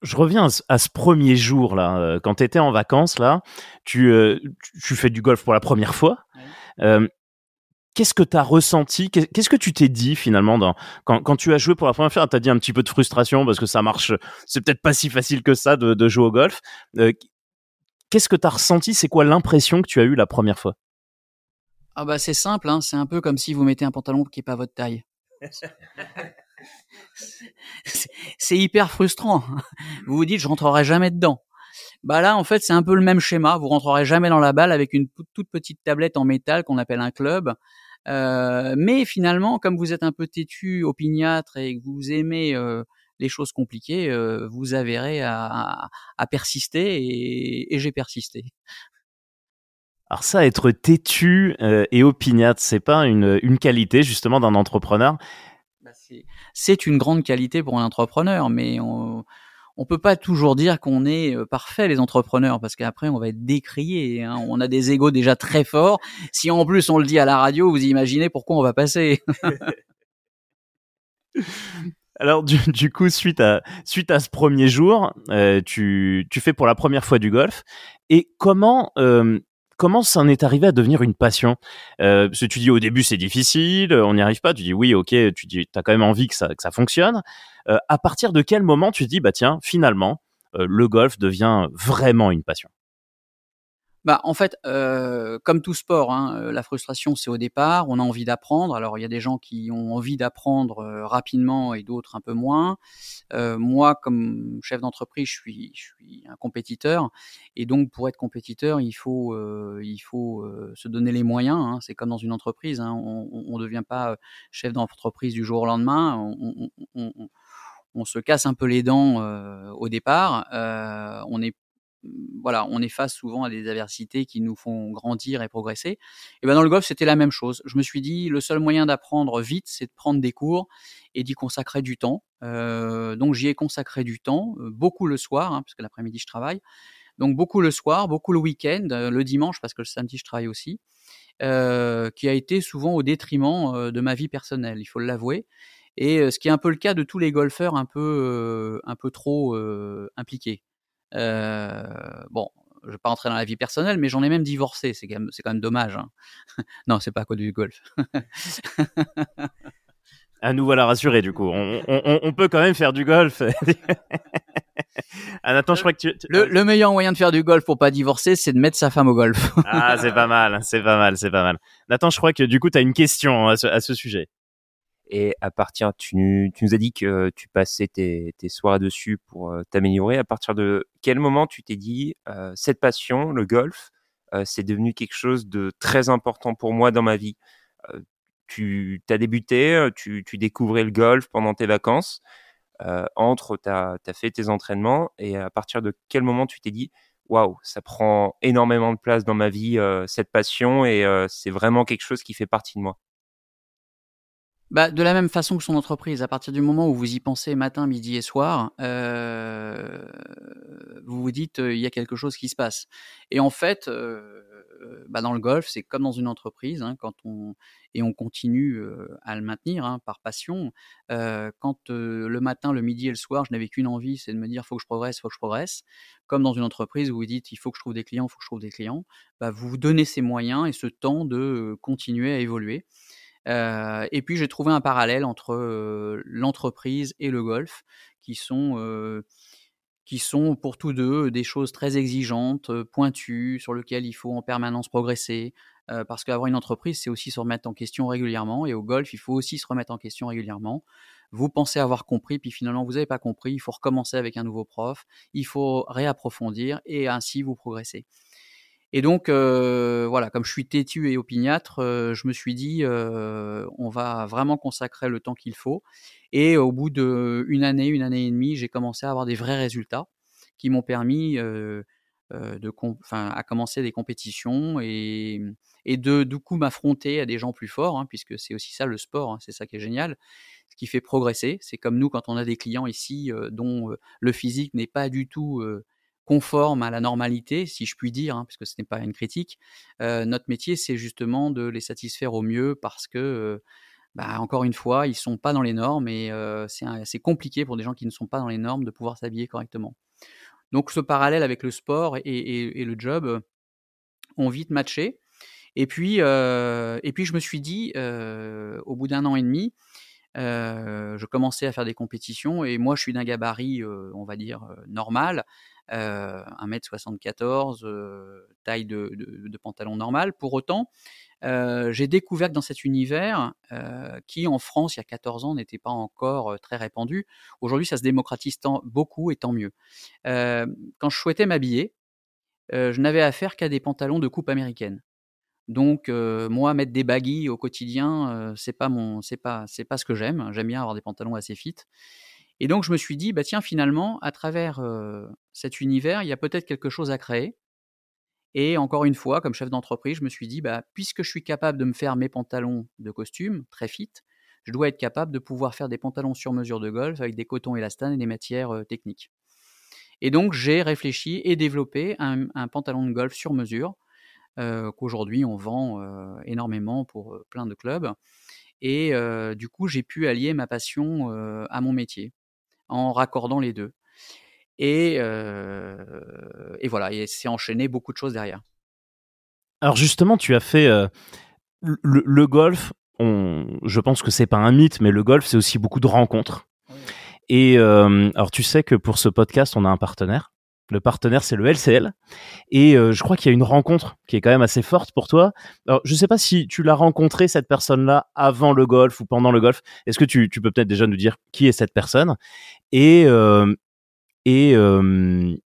Je reviens à ce premier jour là, euh, quand tu étais en vacances là, tu, euh, tu fais du golf pour la première fois. Euh, qu'est-ce que tu as ressenti Qu'est-ce que tu t'es dit finalement dans, quand, quand, tu as joué pour la première fois Tu as dit un petit peu de frustration parce que ça marche, c'est peut-être pas si facile que ça de, de jouer au golf. Qu'est-ce que tu as ressenti? C'est quoi l'impression que tu as eue la première fois? Ah bah c'est simple, hein, c'est un peu comme si vous mettez un pantalon qui n'est pas votre taille. c'est hyper frustrant. Vous vous dites, je rentrerai jamais dedans. Bah là, en fait, c'est un peu le même schéma. Vous rentrerez jamais dans la balle avec une toute petite tablette en métal qu'on appelle un club. Euh, mais finalement, comme vous êtes un peu têtu, opiniâtre et que vous aimez euh, les choses compliquées, euh, vous avérez à, persister et, j'ai persisté. Alors ça, être têtu et opiniâtre, c'est pas une qualité justement d'un entrepreneur c'est une grande qualité pour un entrepreneur, mais on on peut pas toujours dire qu'on est euh, parfait les entrepreneurs parce qu'après on va être décrié. Hein. On a des égos déjà très forts. Si en plus on le dit à la radio, vous imaginez pourquoi on va passer. Alors du, coup, suite à suite à ce premier jour, euh, tu, tu fais pour la première fois du golf. Et comment euh, comment ça en est arrivé à devenir une passion? Euh, tu dis au début c'est difficile, on n'y arrive pas. Tu dis oui, ok, tu dis as quand même envie que ça que ça fonctionne. Euh, à partir de quel moment tu te dis bah tiens finalement euh, le golf devient vraiment une passion? Bah, en fait, euh, comme tout sport, hein, euh, la frustration, c'est au départ. On a envie d'apprendre. Alors, il y a des gens qui ont envie d'apprendre euh, rapidement et d'autres un peu moins. Euh, moi, comme chef d'entreprise, je suis, je suis un compétiteur. Et donc, pour être compétiteur, il faut, euh, il faut se donner les moyens. Hein. C'est comme dans une entreprise. Hein. On ne devient pas chef d'entreprise du jour au lendemain. On, on, on, on se casse un peu les dents au départ. on est voilà, on est face souvent à des adversités qui nous font grandir et progresser. Et ben dans le golf, c'était la même chose. Je me suis dit, le seul moyen d'apprendre vite, c'est de prendre des cours et d'y consacrer du temps. Euh, donc j'y ai consacré du temps, euh, beaucoup le soir, hein, parce que l'après-midi je travaille. Donc beaucoup le soir, beaucoup le week-end, euh, le dimanche parce que le samedi je travaille aussi, qui a été souvent au détriment de ma vie personnelle, il faut l'avouer. Et ce qui est un peu le cas de tous les golfeurs un peu, un peu trop impliqués. Euh, bon, je vais pas rentrer dans la vie personnelle, mais j'en ai même divorcé. C'est quand même, c'est quand même dommage. Hein. non, c'est pas à cause du golf. à nous voilà rassurés du coup. On, on, on, peut quand même faire du golf. ah, Nathan, je crois que tu... Le, le, meilleur moyen de faire du golf pour pas divorcer, c'est de mettre sa femme au golf. ah, c'est pas mal, c'est pas mal, c'est pas mal. Nathan, je crois que du coup, tu as une question à ce, à ce sujet. Et à partir, tu, tu, nous as dit que tu passais tes, tes soirs dessus pour euh, t'améliorer. À partir de quel moment tu t'es dit euh, cette passion, le golf, euh, c'est devenu quelque chose de très important pour moi dans ma vie? tu as débuté, tu, tu, découvrais le golf pendant tes vacances. entre, tu as, fait tes entraînements et à partir de quel moment tu t'es dit waouh, ça prend énormément de place dans ma vie, cette passion, et c'est vraiment quelque chose qui fait partie de moi? Bah, de la même façon que son entreprise, à partir du moment où vous y pensez matin, midi et soir, euh, vous vous dites il y a quelque chose qui se passe. Et en fait, euh, bah, dans le golf, c'est comme dans une entreprise, hein, quand on et on continue à le maintenir hein, par passion. quand le matin, le midi et le soir, je n'avais qu'une envie, c'est de me dire faut que je progresse, faut que je progresse. Comme dans une entreprise où vous dites il faut que je trouve des clients, il faut que je trouve des clients, bah, vous vous donnez ces moyens et ce temps de continuer à évoluer. Et puis j'ai trouvé un parallèle entre l'entreprise et le golf, qui sont qui sont pour tous deux des choses très exigeantes, pointues, sur lesquelles il faut en permanence progresser. parce qu'avoir une entreprise, c'est aussi se remettre en question régulièrement. Et au golf, il faut aussi se remettre en question régulièrement. Vous pensez avoir compris, puis finalement, vous n'avez pas compris. Il faut recommencer avec un nouveau prof. Il faut réapprofondir et ainsi vous progressez. Et donc, euh, voilà, comme je suis têtu et opiniâtre, euh, je me suis dit, euh, on va vraiment consacrer le temps qu'il faut. Et au bout d'une année, une année et demie, j'ai commencé à avoir des vrais résultats qui m'ont permis de, à commencer des compétitions et, et de du coup m'affronter à des gens plus forts, hein, puisque c'est aussi ça le sport, hein, c'est ça qui est génial, ce qui fait progresser. C'est comme nous quand on a des clients ici dont le physique n'est pas du tout conforme à la normalité, si je puis dire, hein, puisque ce n'est pas une critique. notre métier, c'est justement de les satisfaire au mieux parce que, bah, encore une fois, ils ne sont pas dans les normes et c'est assez compliqué pour des gens qui ne sont pas dans les normes de pouvoir s'habiller correctement. Donc ce parallèle avec le sport et, le job ont vite matché. Et puis, et puis je me suis dit, au bout d'un an et demi, je commençais à faire des compétitions et moi je suis d'un gabarit, on va dire, normal. 1m74, taille de, pantalon normal. Pour autant, j'ai découvert que dans cet univers, qui en France il y a 14 ans n'était pas encore très répandu, aujourd'hui ça se démocratise beaucoup et tant mieux. quand je souhaitais m'habiller, je n'avais affaire qu'à des pantalons de coupe américaine. Donc moi mettre des baggy au quotidien, c'est pas mon c'est pas c'est pas ce que j'aime. J'aime bien avoir des pantalons assez fit. Et donc je me suis dit bah tiens finalement à travers cet univers, il y a peut-être quelque chose à créer. Et encore une fois, comme chef d'entreprise, je me suis dit bah puisque je suis capable de me faire mes pantalons de costume très fit, je dois être capable de pouvoir faire des pantalons sur mesure de golf avec des cotons élastanes et des matières techniques. Et donc j'ai réfléchi et développé un pantalon de golf sur mesure qu'aujourd'hui on vend énormément pour plein de clubs. Et du coup, j'ai pu allier ma passion à mon métier en raccordant les deux. Et, et voilà, et c'est enchaîné beaucoup de choses derrière. Alors justement, tu as fait le, golf. On, je pense que c'est pas un mythe, mais le golf, c'est aussi beaucoup de rencontres. Et alors, tu sais que pour ce podcast, on a un partenaire. Le partenaire, c'est le LCL. Et euh, je crois qu'il y a une rencontre qui est quand même assez forte pour toi. Alors, je ne sais pas si tu l'as rencontré, cette personne-là, avant le golf ou pendant le golf. Est-ce que tu, peux peut-être déjà nous dire qui est cette personne? Et, euh, et euh,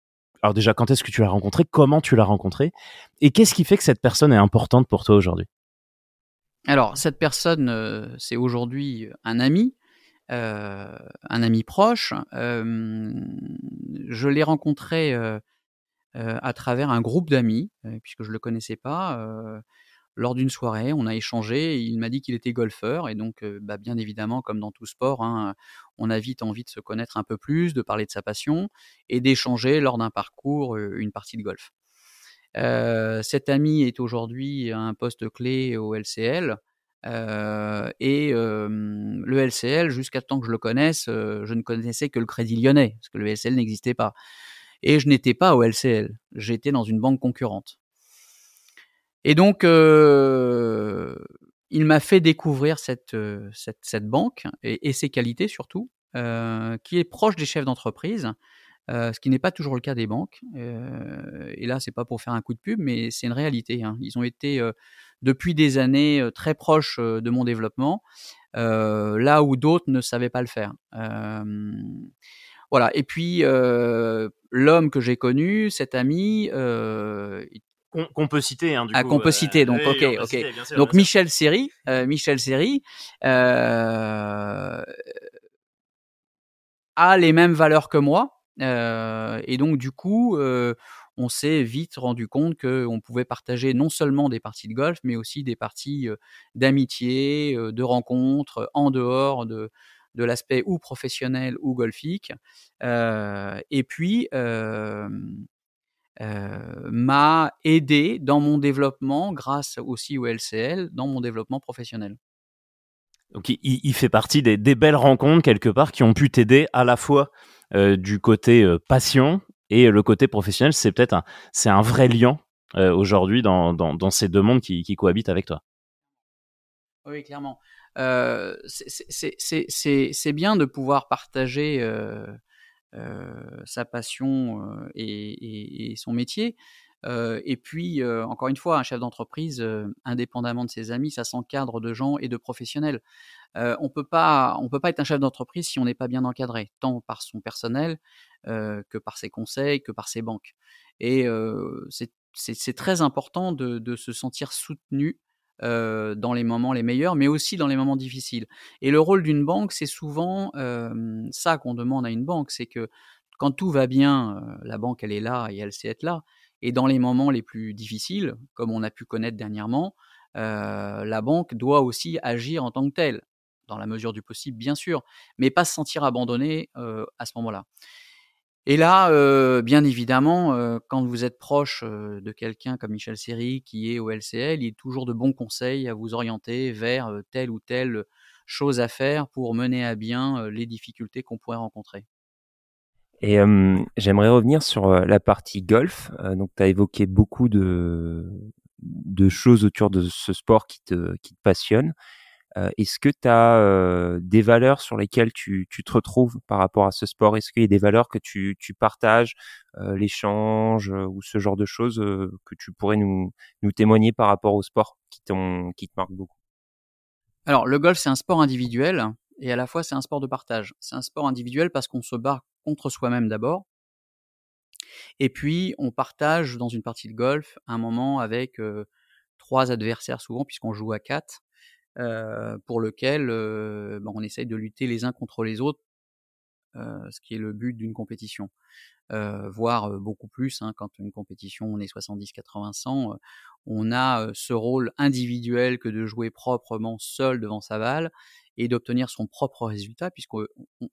alors déjà, quand est-ce que tu l'as rencontré? Comment tu l'as rencontré? Et qu'est-ce qui fait que cette personne est importante pour toi aujourd'hui? Alors, cette personne, c'est aujourd'hui un ami, un ami proche. je l'ai rencontré à travers un groupe d'amis, puisque je ne le connaissais pas. lors d'une soirée, on a échangé. il m'a dit qu'il était golfeur. Et donc, bah, bien évidemment, comme dans tout sport, hein, on a vite envie de se connaître un peu plus, de parler de sa passion et d'échanger lors d'un parcours une partie de golf. cet ami est aujourd'hui un poste clé au LCL. Euh, et le LCL, jusqu'à temps que je le connaisse, je ne connaissais que le Crédit Lyonnais, parce que le LCL n'existait pas. Et je n'étais pas au LCL, j'étais dans une banque concurrente. Et donc, il m'a fait découvrir cette, cette, banque et, ses qualités surtout, qui est proche des chefs d'entreprise, ce qui n'est pas toujours le cas des banques. et là, c'est pas pour faire un coup de pub, mais c'est une réalité. Hein. Ils ont été depuis des années très proches de mon développement, là où d'autres ne savaient pas le faire. voilà. Et puis l'homme que j'ai connu, cet ami, qu'on peut citer hein, du ah, qu'on peut citer donc ok ok donc Michel Seri Michel Seri a les mêmes valeurs que moi. et donc, du coup, on s'est vite rendu compte qu'on pouvait partager non seulement des parties de golf, mais aussi des parties d'amitié, de rencontres en dehors de, l'aspect ou professionnel ou golfique. et puis, m'a aidé dans mon développement, grâce aussi au LCL, dans mon développement professionnel. Donc il, fait partie des, belles rencontres quelque part qui ont pu t'aider à la fois du côté passion et le côté professionnel. C'est peut-être un, c'est un vrai lien aujourd'hui dans, dans, ces deux mondes qui, cohabitent avec toi. Oui, clairement. c'est bien de pouvoir partager sa passion et, son métier. et puis, encore une fois, un chef d'entreprise, indépendamment de ses amis, ça s'encadre de gens et de professionnels. on peut pas, on peut pas être un chef d'entreprise si on n'est pas bien encadré, tant par son personnel que par ses conseils, que par ses banques. Et c'est très important de, de, se sentir soutenu dans les moments les meilleurs, mais aussi dans les moments difficiles. Et le rôle d'une banque, c'est souvent ça qu'on demande à une banque, c'est que quand tout va bien, la banque, elle est là et elle sait être là. Et dans les moments les plus difficiles, comme on a pu connaître dernièrement, la banque doit aussi agir en tant que telle, dans la mesure du possible, bien sûr, mais pas se sentir abandonnée à ce moment-là. Et là, bien évidemment, quand vous êtes proche de quelqu'un comme Michel Seri qui est au LCL, il est toujours de bons conseils à vous orienter vers telle ou telle chose à faire pour mener à bien les difficultés qu'on pourrait rencontrer. Et j'aimerais revenir sur la partie golf. donc, tu as évoqué beaucoup de, de choses autour de ce sport qui te, qui te passionne. Est-ce que tu as des valeurs sur lesquelles tu, te retrouves par rapport à ce sport? Est-ce qu'il y a des valeurs que tu, partages, l'échange ou ce genre de choses que tu pourrais nous, nous témoigner par rapport au sport qui, qui te marque beaucoup? Alors, le golf, c'est un sport individuel et à la fois, c'est un sport de partage. C'est un sport individuel parce qu'on se bat contre soi-même d'abord. Et puis, on partage dans une partie de golf un moment avec trois adversaires souvent, puisqu'on joue à quatre. Euh, pour lequel euh, ben, on essaye de lutter les uns contre les autres, euh, ce qui est le but d'une compétition. voire beaucoup plus, hein, quand une compétition on est 70, 80, 100, on a ce rôle individuel que de jouer proprement seul devant sa balle et d'obtenir son propre résultat, puisqu'on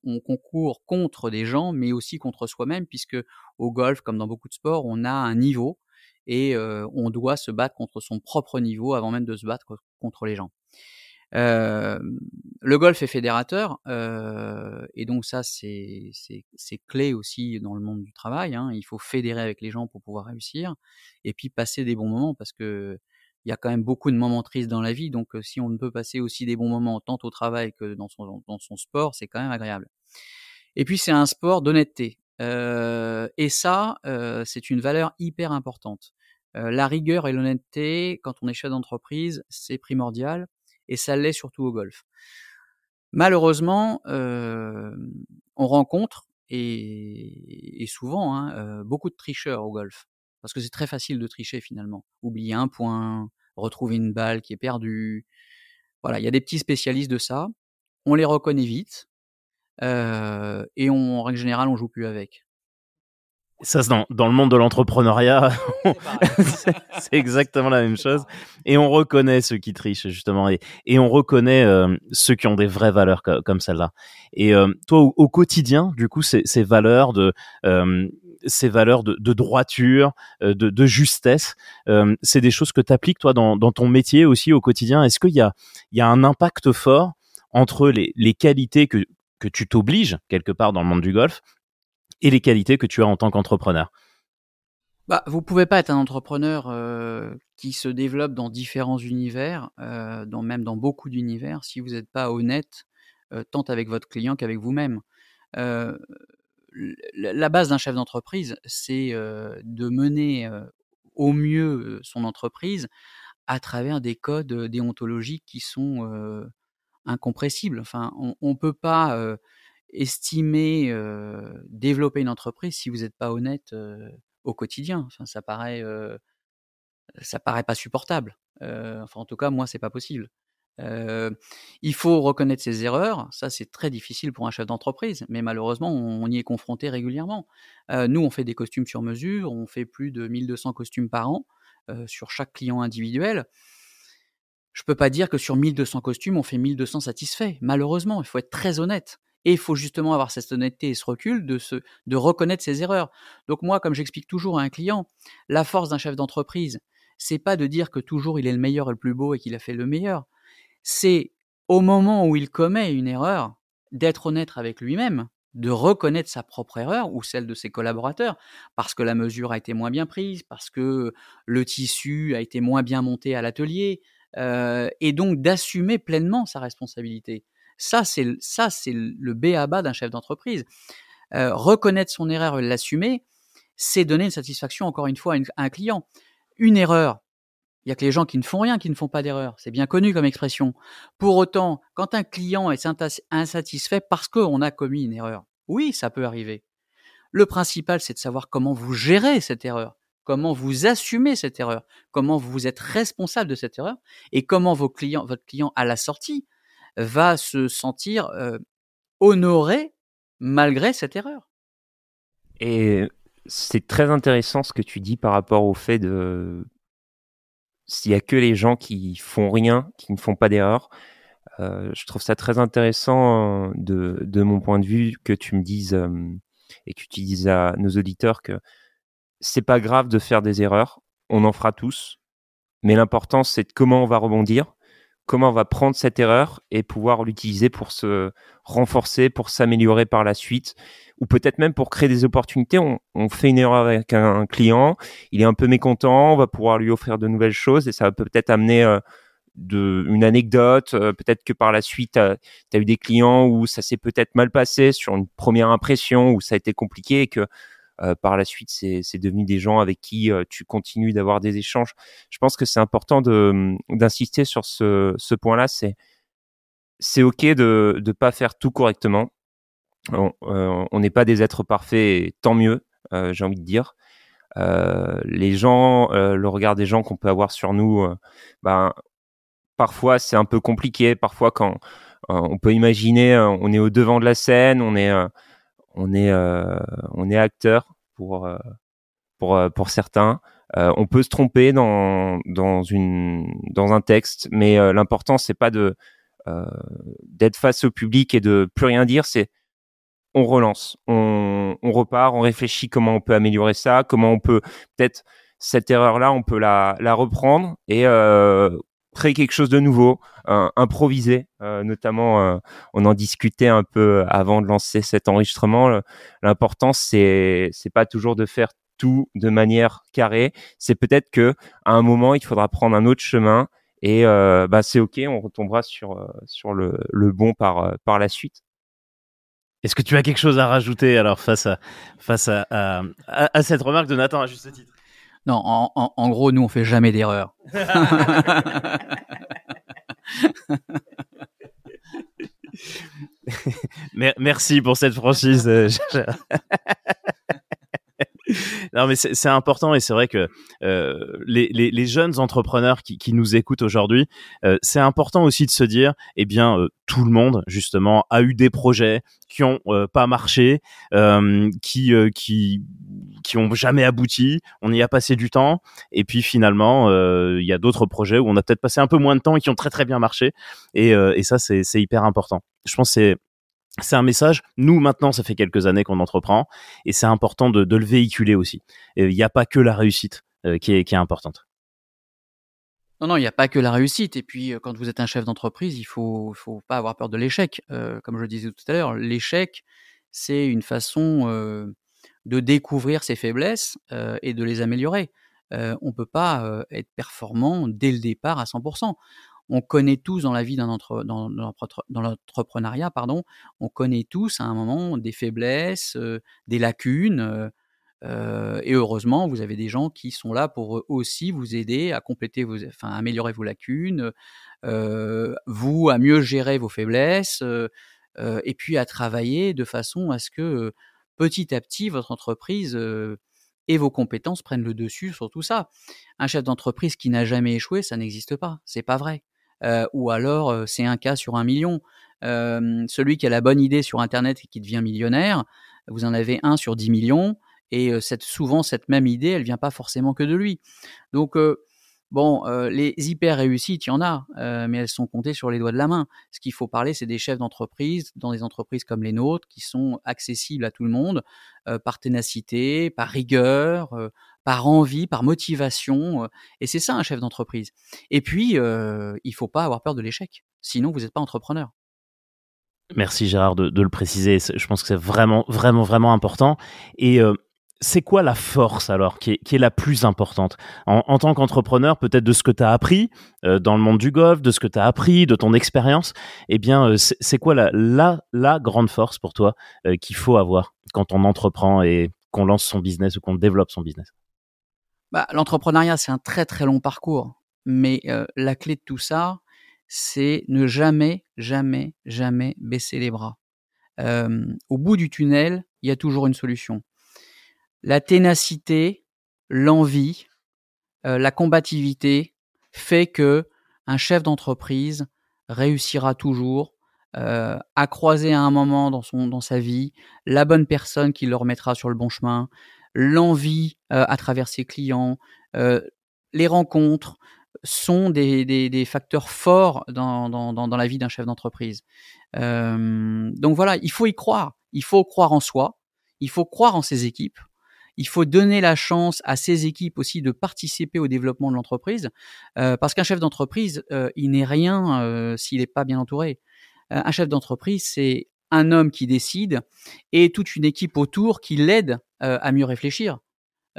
on concourt contre des gens, mais aussi contre soi-même, puisque au golf, comme dans beaucoup de sports, on a un niveau et on doit se battre contre son propre niveau avant même de se battre contre les gens. Le golf est fédérateur, et donc ça c'est clé aussi dans le monde du travail. Hein. Il faut fédérer avec les gens pour pouvoir réussir, et puis passer des bons moments parce que il y a quand même beaucoup de moments tristes dans la vie, donc si on peut passer aussi des bons moments tant au travail que dans son, dans son sport, c'est quand même agréable. Et puis c'est un sport d'honnêteté. Euh, et ça, euh, c'est une valeur hyper importante. Euh, la rigueur et l'honnêteté, quand on est chef d'entreprise, c'est primordial, et ça l'est surtout au golf. Malheureusement, on rencontre, et, souvent, hein, beaucoup de tricheurs au golf, parce que c'est très facile de tricher finalement. Oublier un point, retrouver une balle qui est perdue. Voilà, il y a des petits spécialistes de ça. On les reconnaît vite, et en règle générale, on joue plus avec. Ça, dans, dans, le monde de l'entrepreneuriat, c'est exactement la même chose. Et on reconnaît ceux qui trichent, justement, et, et on reconnaît ceux qui ont des vraies valeurs comme celle-là. Et toi, au, quotidien, du coup, ces, ces valeurs de ces valeurs de, de droiture, de, de justesse, c'est des choses que tu appliques, toi, dans, dans, ton métier aussi au quotidien? Est-ce qu'il y a, il y a un impact fort entre les, les qualités que, que tu t'obliges quelque part dans le monde du golf et les qualités que tu as en tant qu'entrepreneur bah, vous pouvez pas être un entrepreneur euh, qui se développe dans différents univers, euh, dans, même dans beaucoup d'univers, si vous n'êtes pas honnête, euh, tant avec votre client qu'avec vous-même. la base d'un chef d'entreprise, c'est de mener au mieux son entreprise à travers des codes déontologiques qui sont incompressible. Enfin, on ne peut pas estimer développer une entreprise si vous n'êtes pas honnête au quotidien. Enfin, ça paraît, ça paraît pas supportable. enfin, en tout cas, moi, c'est pas possible. il faut reconnaître ses erreurs. Ça, c'est très difficile pour un chef d'entreprise, mais malheureusement, on, y est confronté régulièrement. nous, on fait des costumes sur mesure, on fait plus de 1200 costumes par an sur chaque client individuel. Je peux pas dire que sur 1200 costumes, on fait 1200 satisfaits. Malheureusement, il faut être très honnête. Et il faut justement avoir cette honnêteté et ce recul de, se, de reconnaître ses erreurs. Donc moi, comme j'explique toujours à un client, la force d'un chef d'entreprise, c'est pas de dire que toujours il est le meilleur et le plus beau et qu'il a fait le meilleur. C'est au moment où il commet une erreur, d'être honnête avec lui-même, de reconnaître sa propre erreur ou celle de ses collaborateurs, parce que la mesure a été moins bien prise, parce que le tissu a été moins bien monté à l'atelier, euh, et donc d'assumer pleinement sa responsabilité. Ça, c'est ça, le B à d'un chef d'entreprise. Euh, reconnaître son erreur et l'assumer, c'est donner une satisfaction encore une fois à, un client. Une erreur, il y a que les gens qui ne font rien qui ne font pas d'erreur. C'est bien connu comme expression. Pour autant, quand un client est insatisfait parce qu'on a commis une erreur, oui, ça peut arriver. Le principal, c'est de savoir comment vous gérez cette erreur comment vous assumez cette erreur, comment vous êtes responsable de cette erreur et comment vos clients, votre client à la sortie va se sentir honoré malgré cette erreur. Et c'est très intéressant ce que tu dis par rapport au fait de s'il y a que les gens qui font rien, qui ne font pas d'erreur. Je trouve ça très intéressant de, de, mon point de vue que tu me dises et que tu dises à nos auditeurs que c'est pas grave de faire des erreurs, on en fera tous, mais l'important c'est comment on va rebondir, comment on va prendre cette erreur et pouvoir l'utiliser pour se renforcer, pour s'améliorer par la suite, ou peut-être même pour créer des opportunités. On, fait une erreur avec un, client, il est un peu mécontent, on va pouvoir lui offrir de nouvelles choses et ça va peut-être amener euh, de, une anecdote. Euh, peut-être que par la suite, tu as, eu des clients où ça s'est peut-être mal passé sur une première impression, où ça a été compliqué et que euh, par la suite, c'est devenu des gens avec qui euh, tu continues d'avoir des échanges. Je pense que c'est important hum, d'insister sur ce, point-là. C'est ok de ne pas faire tout correctement. On euh, n'est pas des êtres parfaits, tant mieux, j'ai envie de dire. les gens, le regard des gens qu'on peut avoir sur nous, ben, parfois c'est un peu compliqué. Parfois, quand on peut imaginer, on est au devant de la scène, on est on est euh, on est acteur pour euh, pour euh, pour certains. on peut se tromper dans dans une dans un texte, mais l'important c'est pas de d'être face au public et de plus rien dire. C'est on relance, on, on repart, on réfléchit comment on peut améliorer ça, comment on peut peut-être cette erreur-là, on peut la, la reprendre et euh, créer quelque chose de nouveau, euh, improviser. Euh, notamment, euh, on en discutait un peu avant de lancer cet enregistrement. L'important, c'est c'est pas toujours de faire tout de manière carrée. C'est peut-être que à un moment, il faudra prendre un autre chemin et bah c'est ok, on retombera sur sur le, le bon par par la suite. Est-ce que tu as quelque chose à rajouter alors face à face à, à cette remarque de Nathan à juste titre? Non, en, gros, nous, on fait jamais d'erreur. Merci pour cette franchise. Euh, non, mais c'est important et c'est vrai que euh, les, les, les, jeunes entrepreneurs qui, qui nous écoutent aujourd'hui, euh, c'est important aussi de se dire, eh bien, euh, tout le monde justement a eu des projets qui ont euh, pas marché, euh, qui qui qui ont jamais abouti. On y a passé du temps et puis finalement, il y a d'autres projets où on a peut-être passé un peu moins de temps et qui ont très très bien marché. Et, et ça, c'est hyper important. Je pense c'est c'est un message. Nous, maintenant, ça fait quelques années qu'on entreprend et c'est important de, le véhiculer aussi. Il n'y a pas que la réussite euh, qui, est, importante. Non, non, il n'y a pas que la réussite. Et puis, euh, quand vous êtes un chef d'entreprise, il faut, faut pas avoir peur de l'échec. Euh, comme je le disais tout à l'heure, l'échec, c'est une façon de découvrir ses faiblesses et de les améliorer. on ne peut pas être performant dès le départ à 100% on connaît tous dans la vie d'un entre, dans, dans l'entrepreneuriat, pardon, on connaît tous à un moment des faiblesses, euh, des lacunes. Euh, euh, et heureusement, vous avez des gens qui sont là pour aussi vous aider à compléter vos, enfin, améliorer vos lacunes, vous à mieux gérer vos faiblesses, et puis à travailler de façon à ce que petit à petit votre entreprise et vos compétences prennent le dessus sur tout ça. Un chef d'entreprise qui n'a jamais échoué, ça n'existe pas. C'est pas vrai. Ou alors c'est un cas sur un million. celui qui a la bonne idée sur Internet et qui devient millionnaire, vous en avez un sur 10 millions, et souvent cette même idée, elle vient pas forcément que de lui. Donc Bon, les hyper réussites, il y en a, mais elles sont comptées sur les doigts de la main. Ce qu'il faut parler, c'est des chefs d'entreprise dans des entreprises comme les nôtres, qui sont accessibles à tout le monde par ténacité, par rigueur, par envie, par motivation. et c'est ça un chef d'entreprise. Et puis, il faut pas avoir peur de l'échec. Sinon, vous n'êtes pas entrepreneur. Merci Gérard de, de, le préciser. Je pense que c'est vraiment, vraiment, vraiment important. Et c'est quoi la force alors qui est, la plus importante? En, tant qu'entrepreneur, peut-être de ce que tu as appris euh, dans le monde du golf, de ce que tu as appris, de ton expérience Eh bien, euh, c'est quoi la, la, grande force pour toi euh, qu'il faut avoir quand on entreprend et qu'on lance son business ou qu'on développe son business? Bah, L'entrepreneuriat, c'est un très très long parcours. Mais la clé de tout ça, c'est ne jamais, jamais, jamais baisser les bras. au bout du tunnel, il y a toujours une solution la ténacité, l'envie, euh, la combativité fait que un chef d'entreprise réussira toujours euh, à croiser à un moment dans sa vie la bonne personne qui le remettra sur le bon chemin, l'envie euh, à travers ses clients, les rencontres sont des, facteurs forts dans, la vie d'un chef d'entreprise. donc voilà, il faut y croire. Il faut croire en soi. Il faut croire en ses équipes. Il faut donner la chance à ses équipes aussi de participer au développement de l'entreprise, euh, parce qu'un chef d'entreprise, euh, il n'est rien euh, s'il n'est pas bien entouré. un chef d'entreprise, c'est un homme qui décide et toute une équipe autour qui l'aide à mieux réfléchir.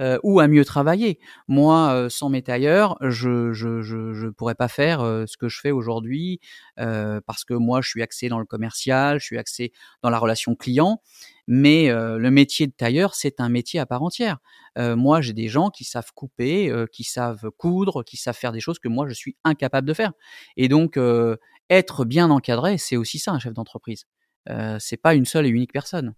Euh, ou à mieux travailler. Moi, euh, sans mes tailleurs, je je, je, je pourrais pas faire euh, ce que je fais aujourd'hui parce que moi, je suis axé dans le commercial, je suis axé dans la relation client. Mais le métier de tailleur, c'est un métier à part entière. moi, j'ai des gens qui savent couper, qui savent coudre, qui savent faire des choses que moi, je suis incapable de faire. Et donc, être bien encadré, c'est aussi ça un chef d'entreprise. c'est pas une seule et unique personne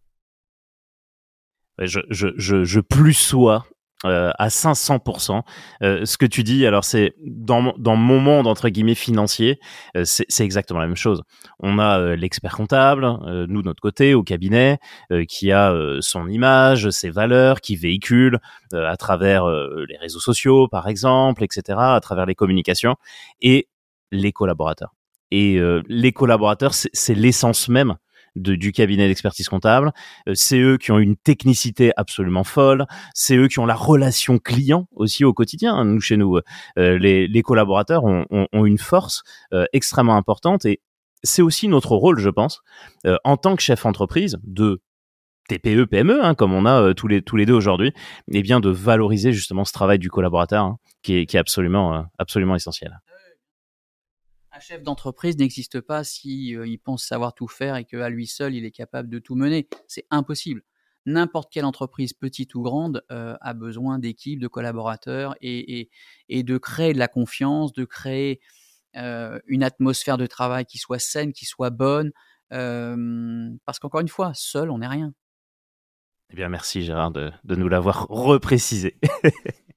je, je, je, je plus sois euh, à 500%. Euh, ce que tu dis, alors c'est dans, dans mon monde entre guillemets financier, euh, c'est exactement la même chose. On a euh, l'expert comptable, euh, nous de notre côté au cabinet, qui a son image, ses valeurs, qui véhicule à travers les réseaux sociaux par exemple, etc., à travers les communications, et les collaborateurs. Et les collaborateurs, c'est l'essence même du cabinet d'expertise comptable. Euh, c'est eux qui ont une technicité absolument folle. C'est eux qui ont la relation client aussi au quotidien. Nous, chez nous, euh, les, collaborateurs ont, une force euh, extrêmement importante et c'est aussi notre rôle, je pense, en tant que chef entreprise, de TPE, PME, hein, comme on a tous les tous les deux aujourd'hui, et eh bien de valoriser justement ce travail du collaborateur hein, qui, est, qui est absolument absolument essentiel un chef d'entreprise n'existe pas si euh, pense savoir tout faire et qu'à lui seul il est capable de tout mener. C'est impossible. N'importe quelle entreprise, petite ou grande, euh, a besoin d'équipes, de collaborateurs et, de créer de la confiance, de créer euh, une atmosphère de travail qui soit saine, qui soit bonne. parce qu'encore une fois, seul, on n'est rien. Eh bien, merci Gérard de nous l'avoir reprécisé.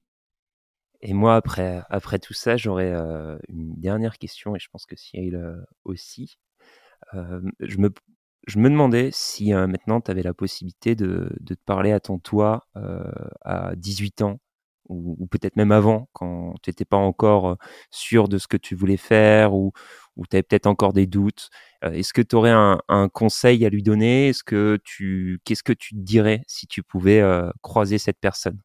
Et moi, après, après tout ça, j'aurais une dernière question, et je pense que Cyril aussi. Je, me, je me demandais si maintenant tu avais la possibilité de, de, te parler à ton toi à 18 ans, ou, ou peut-être même avant, quand tu n'étais pas encore sûr de ce que tu voulais faire, ou, ou tu avais peut-être encore des doutes. Est-ce que tu aurais un, un, conseil à lui donner? Est-ce que tu, Qu'est-ce que tu te dirais si tu pouvais croiser cette personne?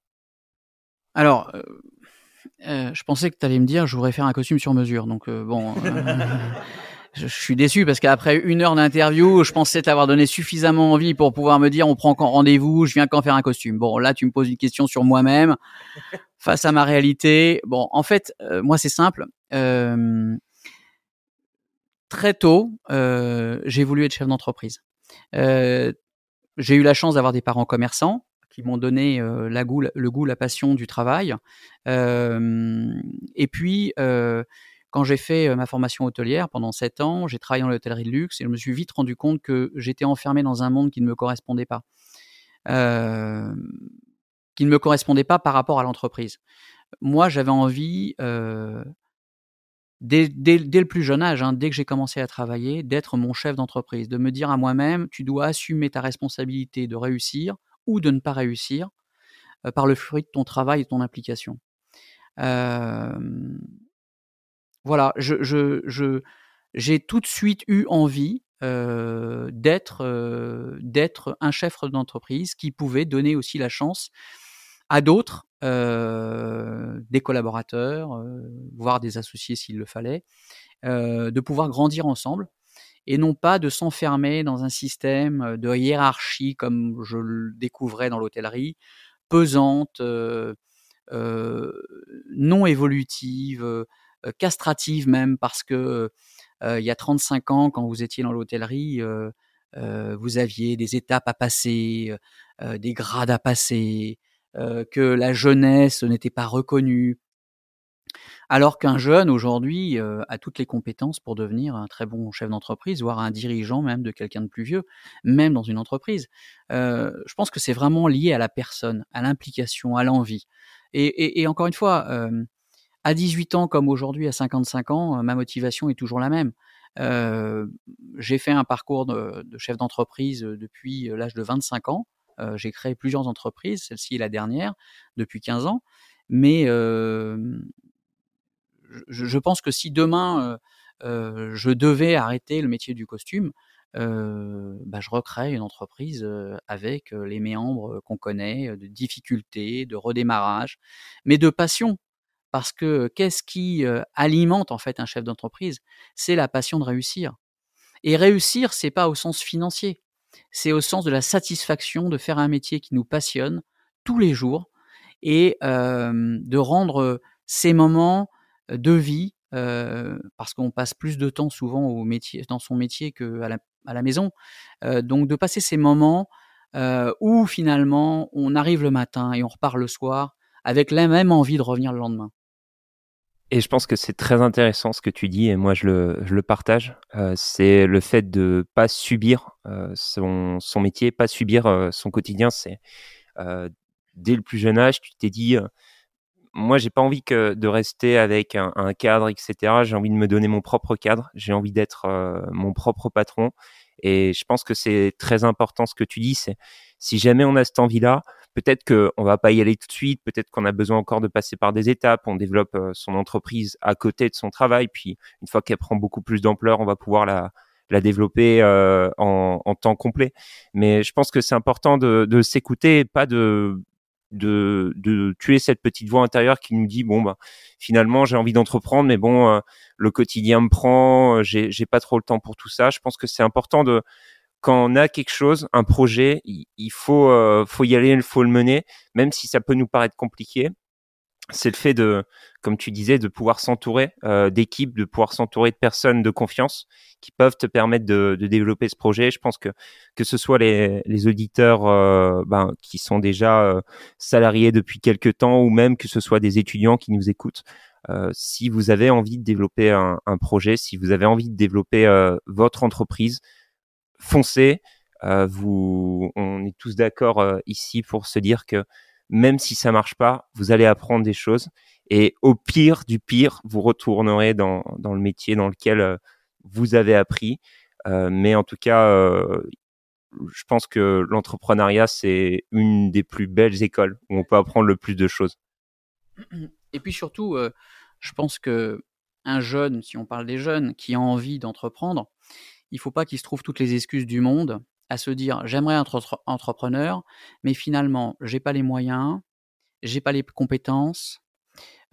Alors, euh, je pensais que tu allais me dire, je voudrais faire un costume sur mesure. Donc euh, bon, euh, je, suis déçu parce qu'après une heure d'interview, je pensais t'avoir donné suffisamment envie pour pouvoir me dire, on prend quand rendez-vous, je viens quand faire un costume. Bon, là, tu me poses une question sur moi-même face à ma réalité. Bon, en fait, moi, c'est simple. très tôt, j'ai voulu être chef d'entreprise. j'ai eu la chance d'avoir des parents commerçants qui m'ont donné euh, la le goût, la passion du travail. et puis, quand j'ai fait euh, ma formation hôtelière pendant sept ans, j'ai travaillé dans l'hôtellerie de luxe et je me suis vite rendu compte que j'étais enfermé dans un monde qui ne me correspondait pas. qui ne me correspondait pas par rapport à l'entreprise. Moi, j'avais envie dès, le plus jeune âge, hein, dès que j'ai commencé à travailler, d'être mon chef d'entreprise, de me dire à moi-même, tu dois assumer ta responsabilité de réussir ou de ne pas réussir par le fruit de ton travail et de ton implication. voilà, j'ai tout de suite eu envie d'être un chef d'entreprise qui pouvait donner aussi la chance à d'autres, des collaborateurs, voire des associés s'il le fallait, de pouvoir grandir ensemble et non pas de s'enfermer dans un système de hiérarchie comme je le découvrais dans l'hôtellerie, pesante, non évolutive, castrative même parce que il y a 35 ans, quand vous étiez dans l'hôtellerie, vous aviez des étapes à passer, des grades à passer, que la jeunesse n'était pas reconnue. Alors qu'un jeune aujourd'hui a toutes les compétences pour devenir un très bon chef d'entreprise, voire un dirigeant même de quelqu'un de plus vieux, même dans une entreprise. je pense que c'est vraiment lié à la personne, à l'implication, à l'envie. Et, encore une fois, à 18 ans comme aujourd'hui à 55 ans, ma motivation est toujours la même. j'ai fait un parcours de, chef d'entreprise depuis l'âge de 25 ans. j'ai créé plusieurs entreprises, celle-ci est la dernière, depuis 15 ans. Mais je, pense que si demain je devais arrêter le métier du costume, bah, je recrée une entreprise avec les méandres qu'on connaît, de difficultés, de redémarrage, mais de passion. Parce que qu'est-ce qui alimente en fait un chef d'entreprise? C'est la passion de réussir. Et réussir, c'est pas au sens financier, c'est au sens de la satisfaction de faire un métier qui nous passionne tous les jours et de rendre ces moments de vie, parce qu'on passe plus de temps souvent au métier, dans son métier qu'à la, à la maison, donc de passer ces moments où finalement on arrive le matin et on repart le soir avec la même envie de revenir le lendemain. Et je pense que c'est très intéressant ce que tu dis, et moi je le, je le partage. C'est le fait de pas subir son, son, métier, pas subir son quotidien. C'est dès le plus jeune âge, tu t'es dit, moi j'ai pas envie que de rester avec un, cadre, etc. J'ai envie de me donner mon propre cadre. J'ai envie d'être mon propre patron. Et je pense que c'est très important ce que tu dis. C'est si jamais on a cette envie-là, peut-être qu'on va pas y aller tout de suite, peut-être qu'on a besoin encore de passer par des étapes, on développe euh, son entreprise à côté de son travail, puis une fois qu'elle prend beaucoup plus d'ampleur, on va pouvoir la, la développer euh, en, en, temps complet. Mais je pense que c'est important de, de s'écouter, pas de, de, de, tuer cette petite voix intérieure qui nous dit bon bah finalement j'ai envie d'entreprendre mais bon euh, le quotidien me prend j'ai j'ai pas trop le temps pour tout ça je pense que c'est important de quand on a quelque chose, un projet, il, faut, euh, faut y aller, il faut le mener, même si ça peut nous paraître compliqué. C'est le fait de, comme tu disais, de pouvoir s'entourer euh, d'équipes, de pouvoir s'entourer de personnes de confiance qui peuvent te permettre de, de, développer ce projet. Je pense que que ce soit les, les auditeurs euh, ben, qui sont déjà euh, salariés depuis quelques temps ou même que ce soit des étudiants qui nous écoutent, euh, si vous avez envie de développer un, un, projet, si vous avez envie de développer votre entreprise, foncez. Euh, vous, on est tous d'accord euh, ici pour se dire que même si ça marche pas, vous allez apprendre des choses et au pire du pire, vous retournerez dans, dans le métier dans lequel euh, vous avez appris. mais en tout cas, je pense que l'entrepreneuriat, c'est une des plus belles écoles où on peut apprendre le plus de choses. Et puis surtout, je pense que un jeune, si on parle des jeunes, qui a envie d'entreprendre, il faut pas qu'il se trouve toutes les excuses du monde à se dire j'aimerais être entrepreneur, mais finalement j'ai pas les moyens, j'ai pas les compétences,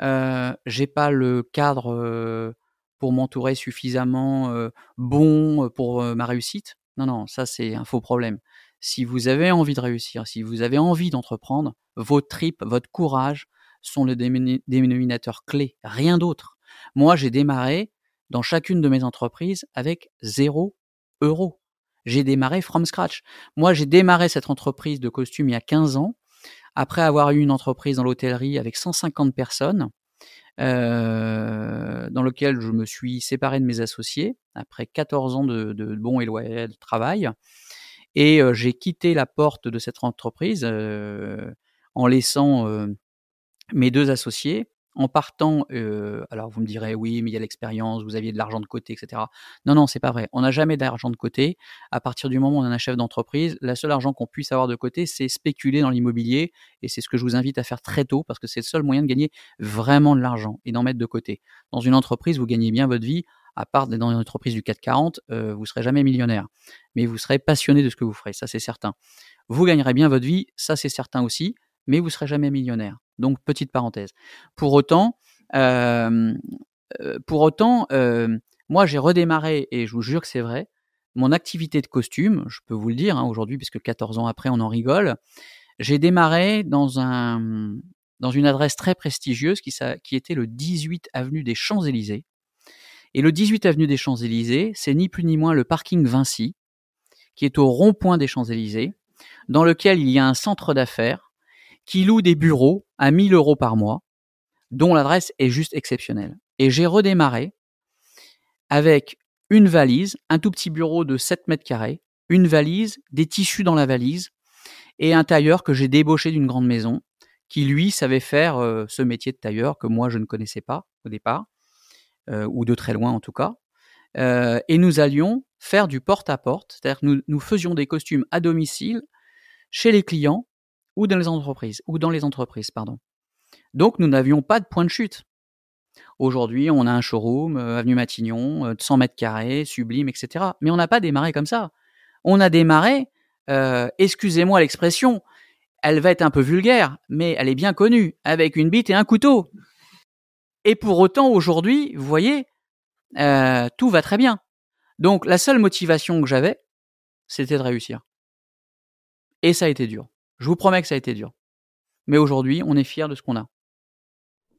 euh, j'ai pas le cadre euh, pour m'entourer suffisamment euh, bon pour ma réussite. Non, non, ça c'est un faux problème. Si vous avez envie de réussir, si vous avez envie d'entreprendre, vos tripes, votre courage sont le dénominateur clé, rien d'autre. Moi, j'ai démarré dans chacune de mes entreprises avec zéro euro. J'ai démarré from scratch. Moi, j'ai démarré cette entreprise de costume il y a 15 ans, après avoir eu une entreprise dans l'hôtellerie avec 150 personnes, euh, dans lequel je me suis séparé de mes associés après 14 ans de, bons et loyal travail. Et euh, j'ai quitté la porte de cette entreprise euh, en laissant mes deux associés en partant, alors vous me direz oui, mais il y a l'expérience, vous aviez de l'argent de côté, etc. Non, non, c'est pas vrai. On n'a jamais d'argent de côté. À partir du moment où on est un chef d'entreprise, la seule argent qu'on puisse avoir de côté, c'est spéculer dans l'immobilier, et c'est ce que je vous invite à faire très tôt, parce que c'est le seul moyen de gagner vraiment de l'argent et d'en mettre de côté. Dans une entreprise, vous gagnez bien votre vie. À part dans une entreprise du 440, euh, vous serez jamais millionnaire, mais vous serez passionné de ce que vous ferez, ça c'est certain. Vous gagnerez bien votre vie, ça c'est certain aussi, mais vous serez jamais millionnaire. Donc, petite parenthèse. Pour autant, euh, pour autant, euh, moi, j'ai redémarré, et je vous jure que c'est vrai, mon activité de costume, je peux vous le dire hein, aujourd'hui, puisque 14 ans après, on en rigole. J'ai démarré dans, un, dans une adresse très prestigieuse qui, qui était le 18 avenue des Champs-Élysées. Et le 18 avenue des Champs-Élysées, c'est ni plus ni moins le parking Vinci, qui est au rond-point des Champs-Élysées, dans lequel il y a un centre d'affaires qui loue des bureaux à 1000 euros par mois, dont l'adresse est juste exceptionnelle. Et j'ai redémarré avec une valise, un tout petit bureau de 7 mètres carrés, une valise, des tissus dans la valise et un tailleur que j'ai débauché d'une grande maison qui lui savait faire euh, ce métier de tailleur que moi je ne connaissais pas au départ, euh, ou de très loin en tout cas. Euh, et nous allions faire du porte-à-porte, c'est-à-dire nous faisions des costumes à domicile chez les clients ou dans les entreprises, ou dans les entreprises, pardon. Donc nous n'avions pas de point de chute. Aujourd'hui, on a un showroom, euh, avenue Matignon, euh, de 100 mètres carrés, sublime, etc. Mais on n'a pas démarré comme ça. On a démarré, euh, excusez-moi l'expression, elle va être un peu vulgaire, mais elle est bien connue, avec une bite et un couteau. Et pour autant, aujourd'hui, vous voyez, tout va très bien. Donc la seule motivation que j'avais, c'était de réussir. Et ça a été dur. Je vous promets que ça a été dur. Mais aujourd'hui, on est fiers de ce qu'on a.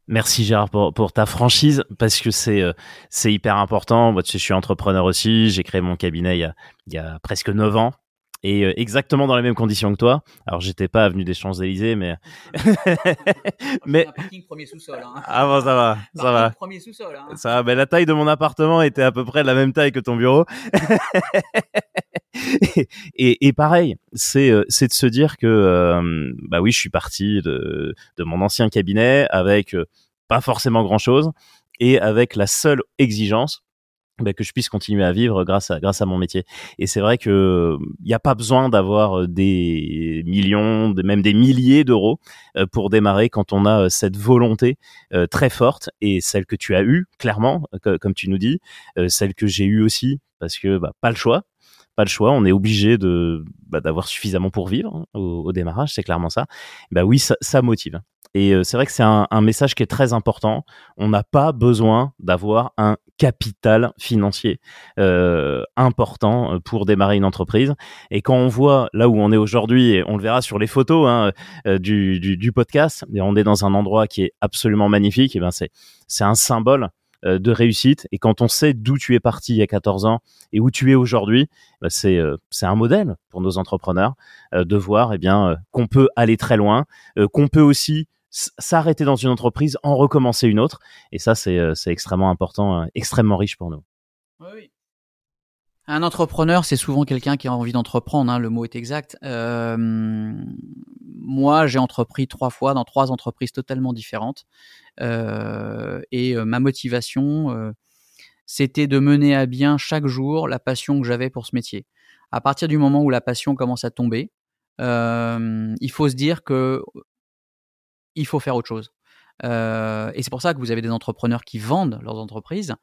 Merci Gérard pour, ta franchise parce que c'est euh, c'est hyper important. Moi, je suis entrepreneur aussi. J'ai créé mon cabinet il y a, il y a presque 9 ans et euh, exactement dans les mêmes conditions que toi. Alors j'étais pas avenue des Champs Élysées, mais mais parking premier sous-sol. Hein. Ah bon, ça va, ça va. Premier sous-sol. Hein. Ça va. Ben, la taille de mon appartement était à peu près la même taille que ton bureau. et, et, pareil, c'est euh, c'est de se dire que euh, bah oui, je suis parti de de mon ancien cabinet avec pas forcément grand chose et avec la seule exigence bah, que je puisse continuer à vivre grâce à grâce à mon métier. Et c'est vrai que il n'y a pas besoin d'avoir euh, des millions, même des milliers d'euros euh, pour démarrer quand on a euh, cette volonté très forte et celle que tu as eue clairement, comme tu nous dis, celle que j'ai eue aussi parce que bah, pas le choix pas le choix, on est obligé de bah, d'avoir suffisamment pour vivre hein, au, démarrage, c'est clairement ça. Bah oui, ça, ça motive. Et euh, c'est vrai que c'est un, un, message qui est très important. On n'a pas besoin d'avoir un capital financier euh, important euh, pour démarrer une entreprise. Et quand on voit là où on est aujourd'hui, et on le verra sur les photos hein, euh, du, du, du, podcast, on est dans un endroit qui est absolument magnifique. Et ben c'est c'est un symbole de réussite. Et quand on sait d'où tu es parti il y a 14 ans et où tu es aujourd'hui, bah c'est c'est un modèle pour nos entrepreneurs de voir eh bien qu'on peut aller très loin, qu'on peut aussi s'arrêter dans une entreprise, en recommencer une autre. Et ça, c'est euh, extrêmement important, euh, extrêmement riche pour nous. Oui, Un entrepreneur, c'est souvent quelqu'un qui a envie d'entreprendre, hein, le mot est exact. Euh, moi, j'ai entrepris trois fois dans trois entreprises totalement différentes. Et ma motivation, c'était de mener à bien chaque jour la passion que j'avais pour ce métier. À partir du moment où la passion commence à tomber, il faut se dire que il faut faire autre chose. Euh, et c'est pour ça que vous avez des entrepreneurs qui vendent leurs entreprises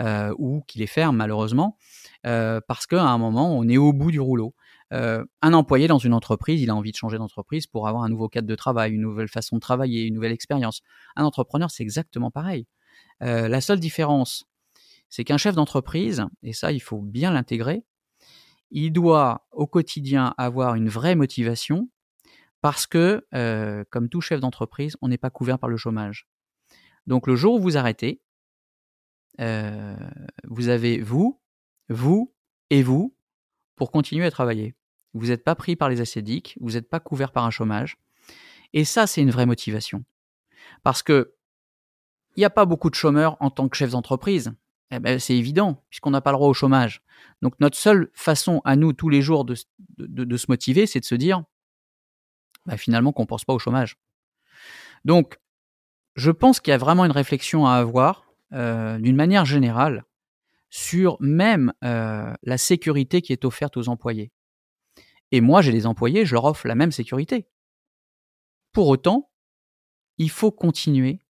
euh, ou qui les ferment malheureusement, euh, parce qu'à un moment, on est au bout du rouleau. Un employé dans une entreprise, il a envie de changer d'entreprise pour avoir un nouveau cadre de travail, une nouvelle façon de travailler, une nouvelle expérience. Un entrepreneur, c'est exactement pareil. la seule différence, c'est qu'un chef d'entreprise, et ça, il faut bien l'intégrer, il doit au quotidien avoir une vraie motivation parce que, euh, comme tout chef d'entreprise, on n'est pas couvert par le chômage. Donc le jour où vous arrêtez, euh, vous avez vous, vous et vous pour continuer à travailler. Vous n'êtes pas pris par les acédiques, vous n'êtes pas couvert par un chômage. Et ça, c'est une vraie motivation. Parce que il n'y a pas beaucoup de chômeurs en tant que chef d'entreprise. Eh ben, c'est évident, puisqu'on n'a pas le droit au chômage. Donc notre seule façon à nous, tous les jours, de, se motiver, c'est de se dire, bah, finalement qu'on pense pas au chômage. Donc, je pense qu'il y a vraiment une réflexion à avoir, euh, d'une manière générale, sur même euh, la sécurité qui est offerte aux employés. Et moi, j'ai des employés, je leur offre la même sécurité. Pour autant, il faut continuer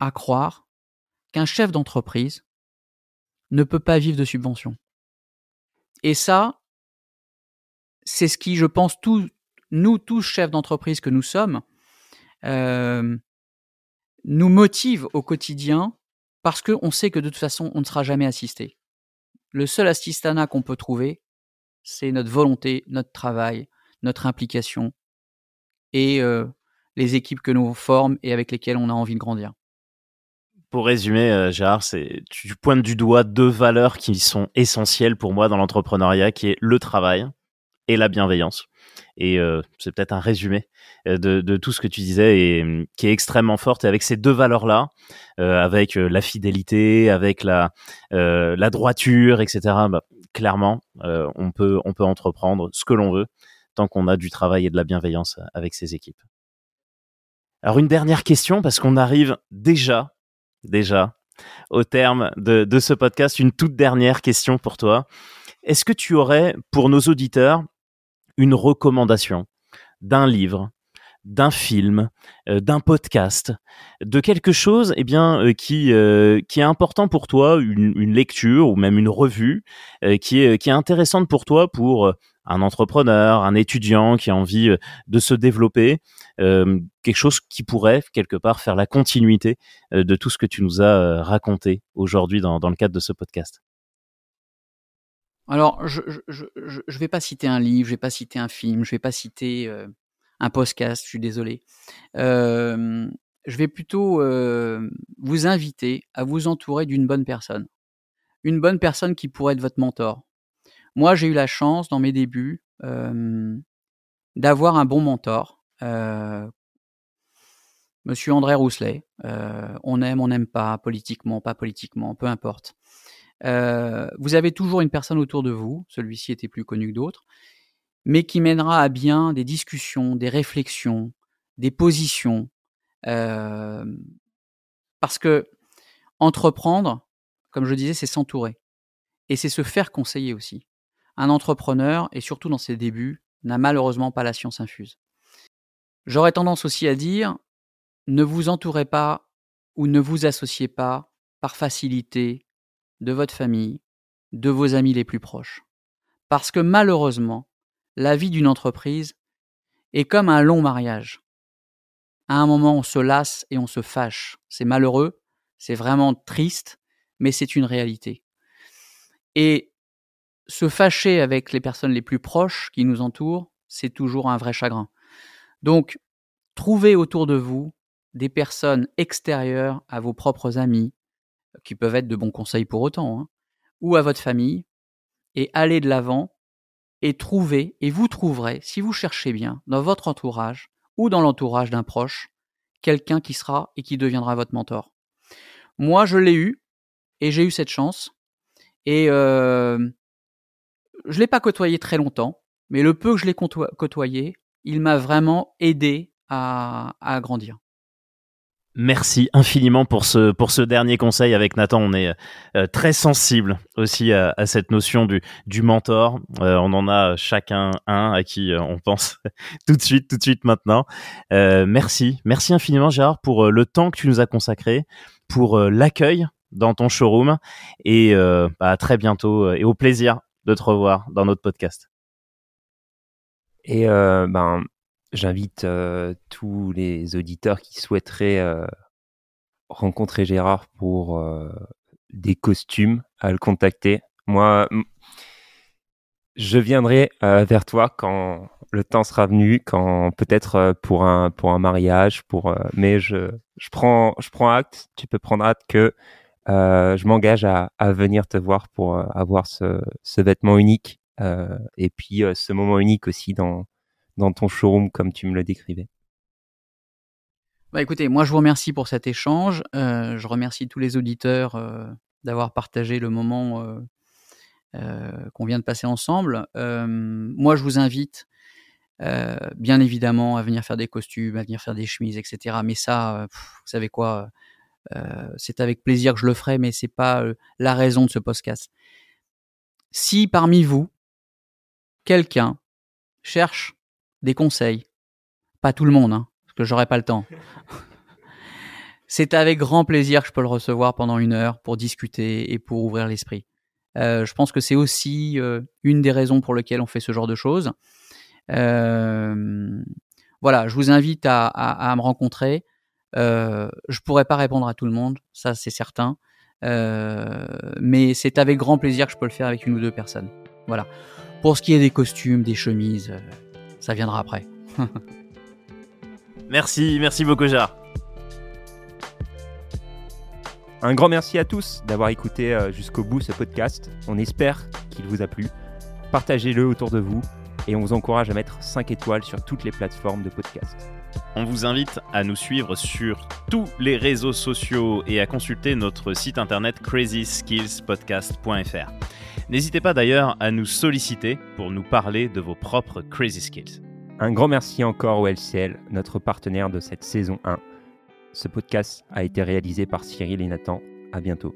à croire qu'un chef d'entreprise ne peut pas vivre de subventions. Et ça, c'est ce qui, je pense, nous tous chefs d'entreprise que nous sommes, euh, nous motive au quotidien parce qu'on sait que de toute façon, on ne sera jamais assisté. Le seul assistana qu'on peut trouver, c'est notre volonté, notre travail, notre implication et euh, les équipes que nous formons et avec lesquelles on a envie de grandir. Pour résumer, euh, Gérard, c'est tu pointes du doigt deux valeurs qui sont essentielles pour moi dans l'entrepreneuriat, qui est le travail et la bienveillance. Et euh, c'est peut-être un résumé euh, de, tout ce que tu disais et hum, qui est extrêmement forte. Et avec ces deux valeurs-là, avec la fidélité, avec la, la droiture, etc., clairement, on, peut, on peut entreprendre ce que l'on veut tant qu'on a du travail et de la bienveillance avec ses équipes. Alors une dernière question, parce qu'on arrive déjà, déjà, au terme de ce podcast, une toute dernière question pour toi. Est-ce que tu aurais, pour nos auditeurs, une recommandation d'un livre, d'un film, euh, d'un podcast, de quelque chose eh bien euh, qui euh, qui est important pour toi, une, lecture ou même une revue qui est qui est intéressante pour toi pour un entrepreneur, un étudiant qui a envie de se développer, quelque chose qui pourrait quelque part faire la continuité de tout ce que tu nous as raconté aujourd'hui dans, dans le cadre de ce podcast. Alors, je ne vais pas citer un livre, je vais pas citer un film, je vais pas citer un podcast, je suis désolé. je vais plutôt vous inviter à vous entourer d'une bonne personne. Une bonne personne qui pourrait être votre mentor. Moi, j'ai eu la chance, dans mes débuts, d'avoir un bon mentor. Monsieur André Rousselet. on aime, on n'aime pas, politiquement, pas politiquement, peu importe. Vous avez toujours une personne autour de vous, celui-ci était plus connu que d'autres, mais qui mènera à bien des discussions, des réflexions, des positions. Euh, parce que entreprendre, comme je disais, c'est s'entourer. Et c'est se faire conseiller aussi. Un entrepreneur, et surtout dans ses débuts, n'a malheureusement pas la science infuse. J'aurais tendance aussi à dire, ne vous entourez pas ou ne vous associez pas par facilité de votre famille, de vos amis les plus proches. Parce que malheureusement, la vie d'une entreprise est comme un long mariage. À un moment, on se lasse et on se fâche. C'est malheureux, c'est vraiment triste, mais c'est une réalité. Et se fâcher avec les personnes les plus proches qui nous entourent, c'est toujours un vrai chagrin. Donc, trouvez autour de vous des personnes extérieures à vos propres amis, qui peuvent être de bons conseils pour autant, hein, ou à votre famille, et allez de l'avant et trouvez, et vous trouverez, si vous cherchez bien, dans votre entourage ou dans l'entourage d'un proche, quelqu'un qui sera et qui deviendra votre mentor. Moi, je l'ai eu, et j'ai eu cette chance, et euh, je ne l'ai pas côtoyé très longtemps, mais le peu que je l'ai côtoyé, il m'a vraiment aidé à, à grandir. Merci infiniment pour ce pour ce dernier conseil avec Nathan. On est euh, très sensible aussi à, cette notion du du mentor. Euh, on en a chacun un à qui euh, on pense tout de suite, tout de suite maintenant. merci, merci infiniment Gérard pour le temps que tu nous as consacré, pour l'accueil dans ton showroom et bah, à très bientôt et au plaisir de te revoir dans notre podcast. Et ben J'invite euh, tous les auditeurs qui souhaiteraient euh, rencontrer Gérard pour euh, des costumes à le contacter. Moi, je viendrai vers toi quand le temps sera venu, quand peut-être pour un pour un mariage, pour mais je je prends je prends acte. Tu peux prendre acte que je m'engage à, à venir te voir pour avoir ce, ce vêtement unique et puis ce moment unique aussi dans dans ton showroom comme tu me le décrivais. Bah écoutez, moi je vous remercie pour cet échange. Euh, je remercie tous les auditeurs euh, d'avoir partagé le moment euh, qu'on vient de passer ensemble. moi je vous invite bien évidemment, à venir faire des costumes, à venir faire des chemises, etc. Mais ça, vous savez quoi, c'est avec plaisir que je le ferai, mais c'est pas la raison de ce podcast. Si parmi vous, quelqu'un cherche des conseils, pas tout le monde, hein, parce que j'aurai pas le temps. c'est avec grand plaisir que je peux le recevoir pendant une heure pour discuter et pour ouvrir l'esprit. Euh, je pense que c'est aussi euh, une des raisons pour lesquelles on fait ce genre de choses. Euh, voilà, je vous invite à, à, à me rencontrer. Euh, je pourrais pas répondre à tout le monde, ça c'est certain. Mais c'est avec grand plaisir que je peux le faire avec une ou deux personnes. Voilà. Pour ce qui est des costumes, des chemises, ça viendra après. Merci, merci Bokoja. Un grand merci à tous d'avoir écouté euh, jusqu'au bout ce podcast. On espère qu'il vous a plu. Partagez-le autour de vous et on vous encourage à mettre 5 étoiles sur toutes les plateformes de podcast. On vous invite à nous suivre sur tous les réseaux sociaux et à consulter notre site internet crazyskillspodcast.fr. N'hésitez pas d'ailleurs à nous solliciter pour nous parler de vos propres crazy skills. Un grand merci encore au LCL, notre partenaire de cette saison 1. Ce podcast a été réalisé par Cyril et Nathan. À bientôt.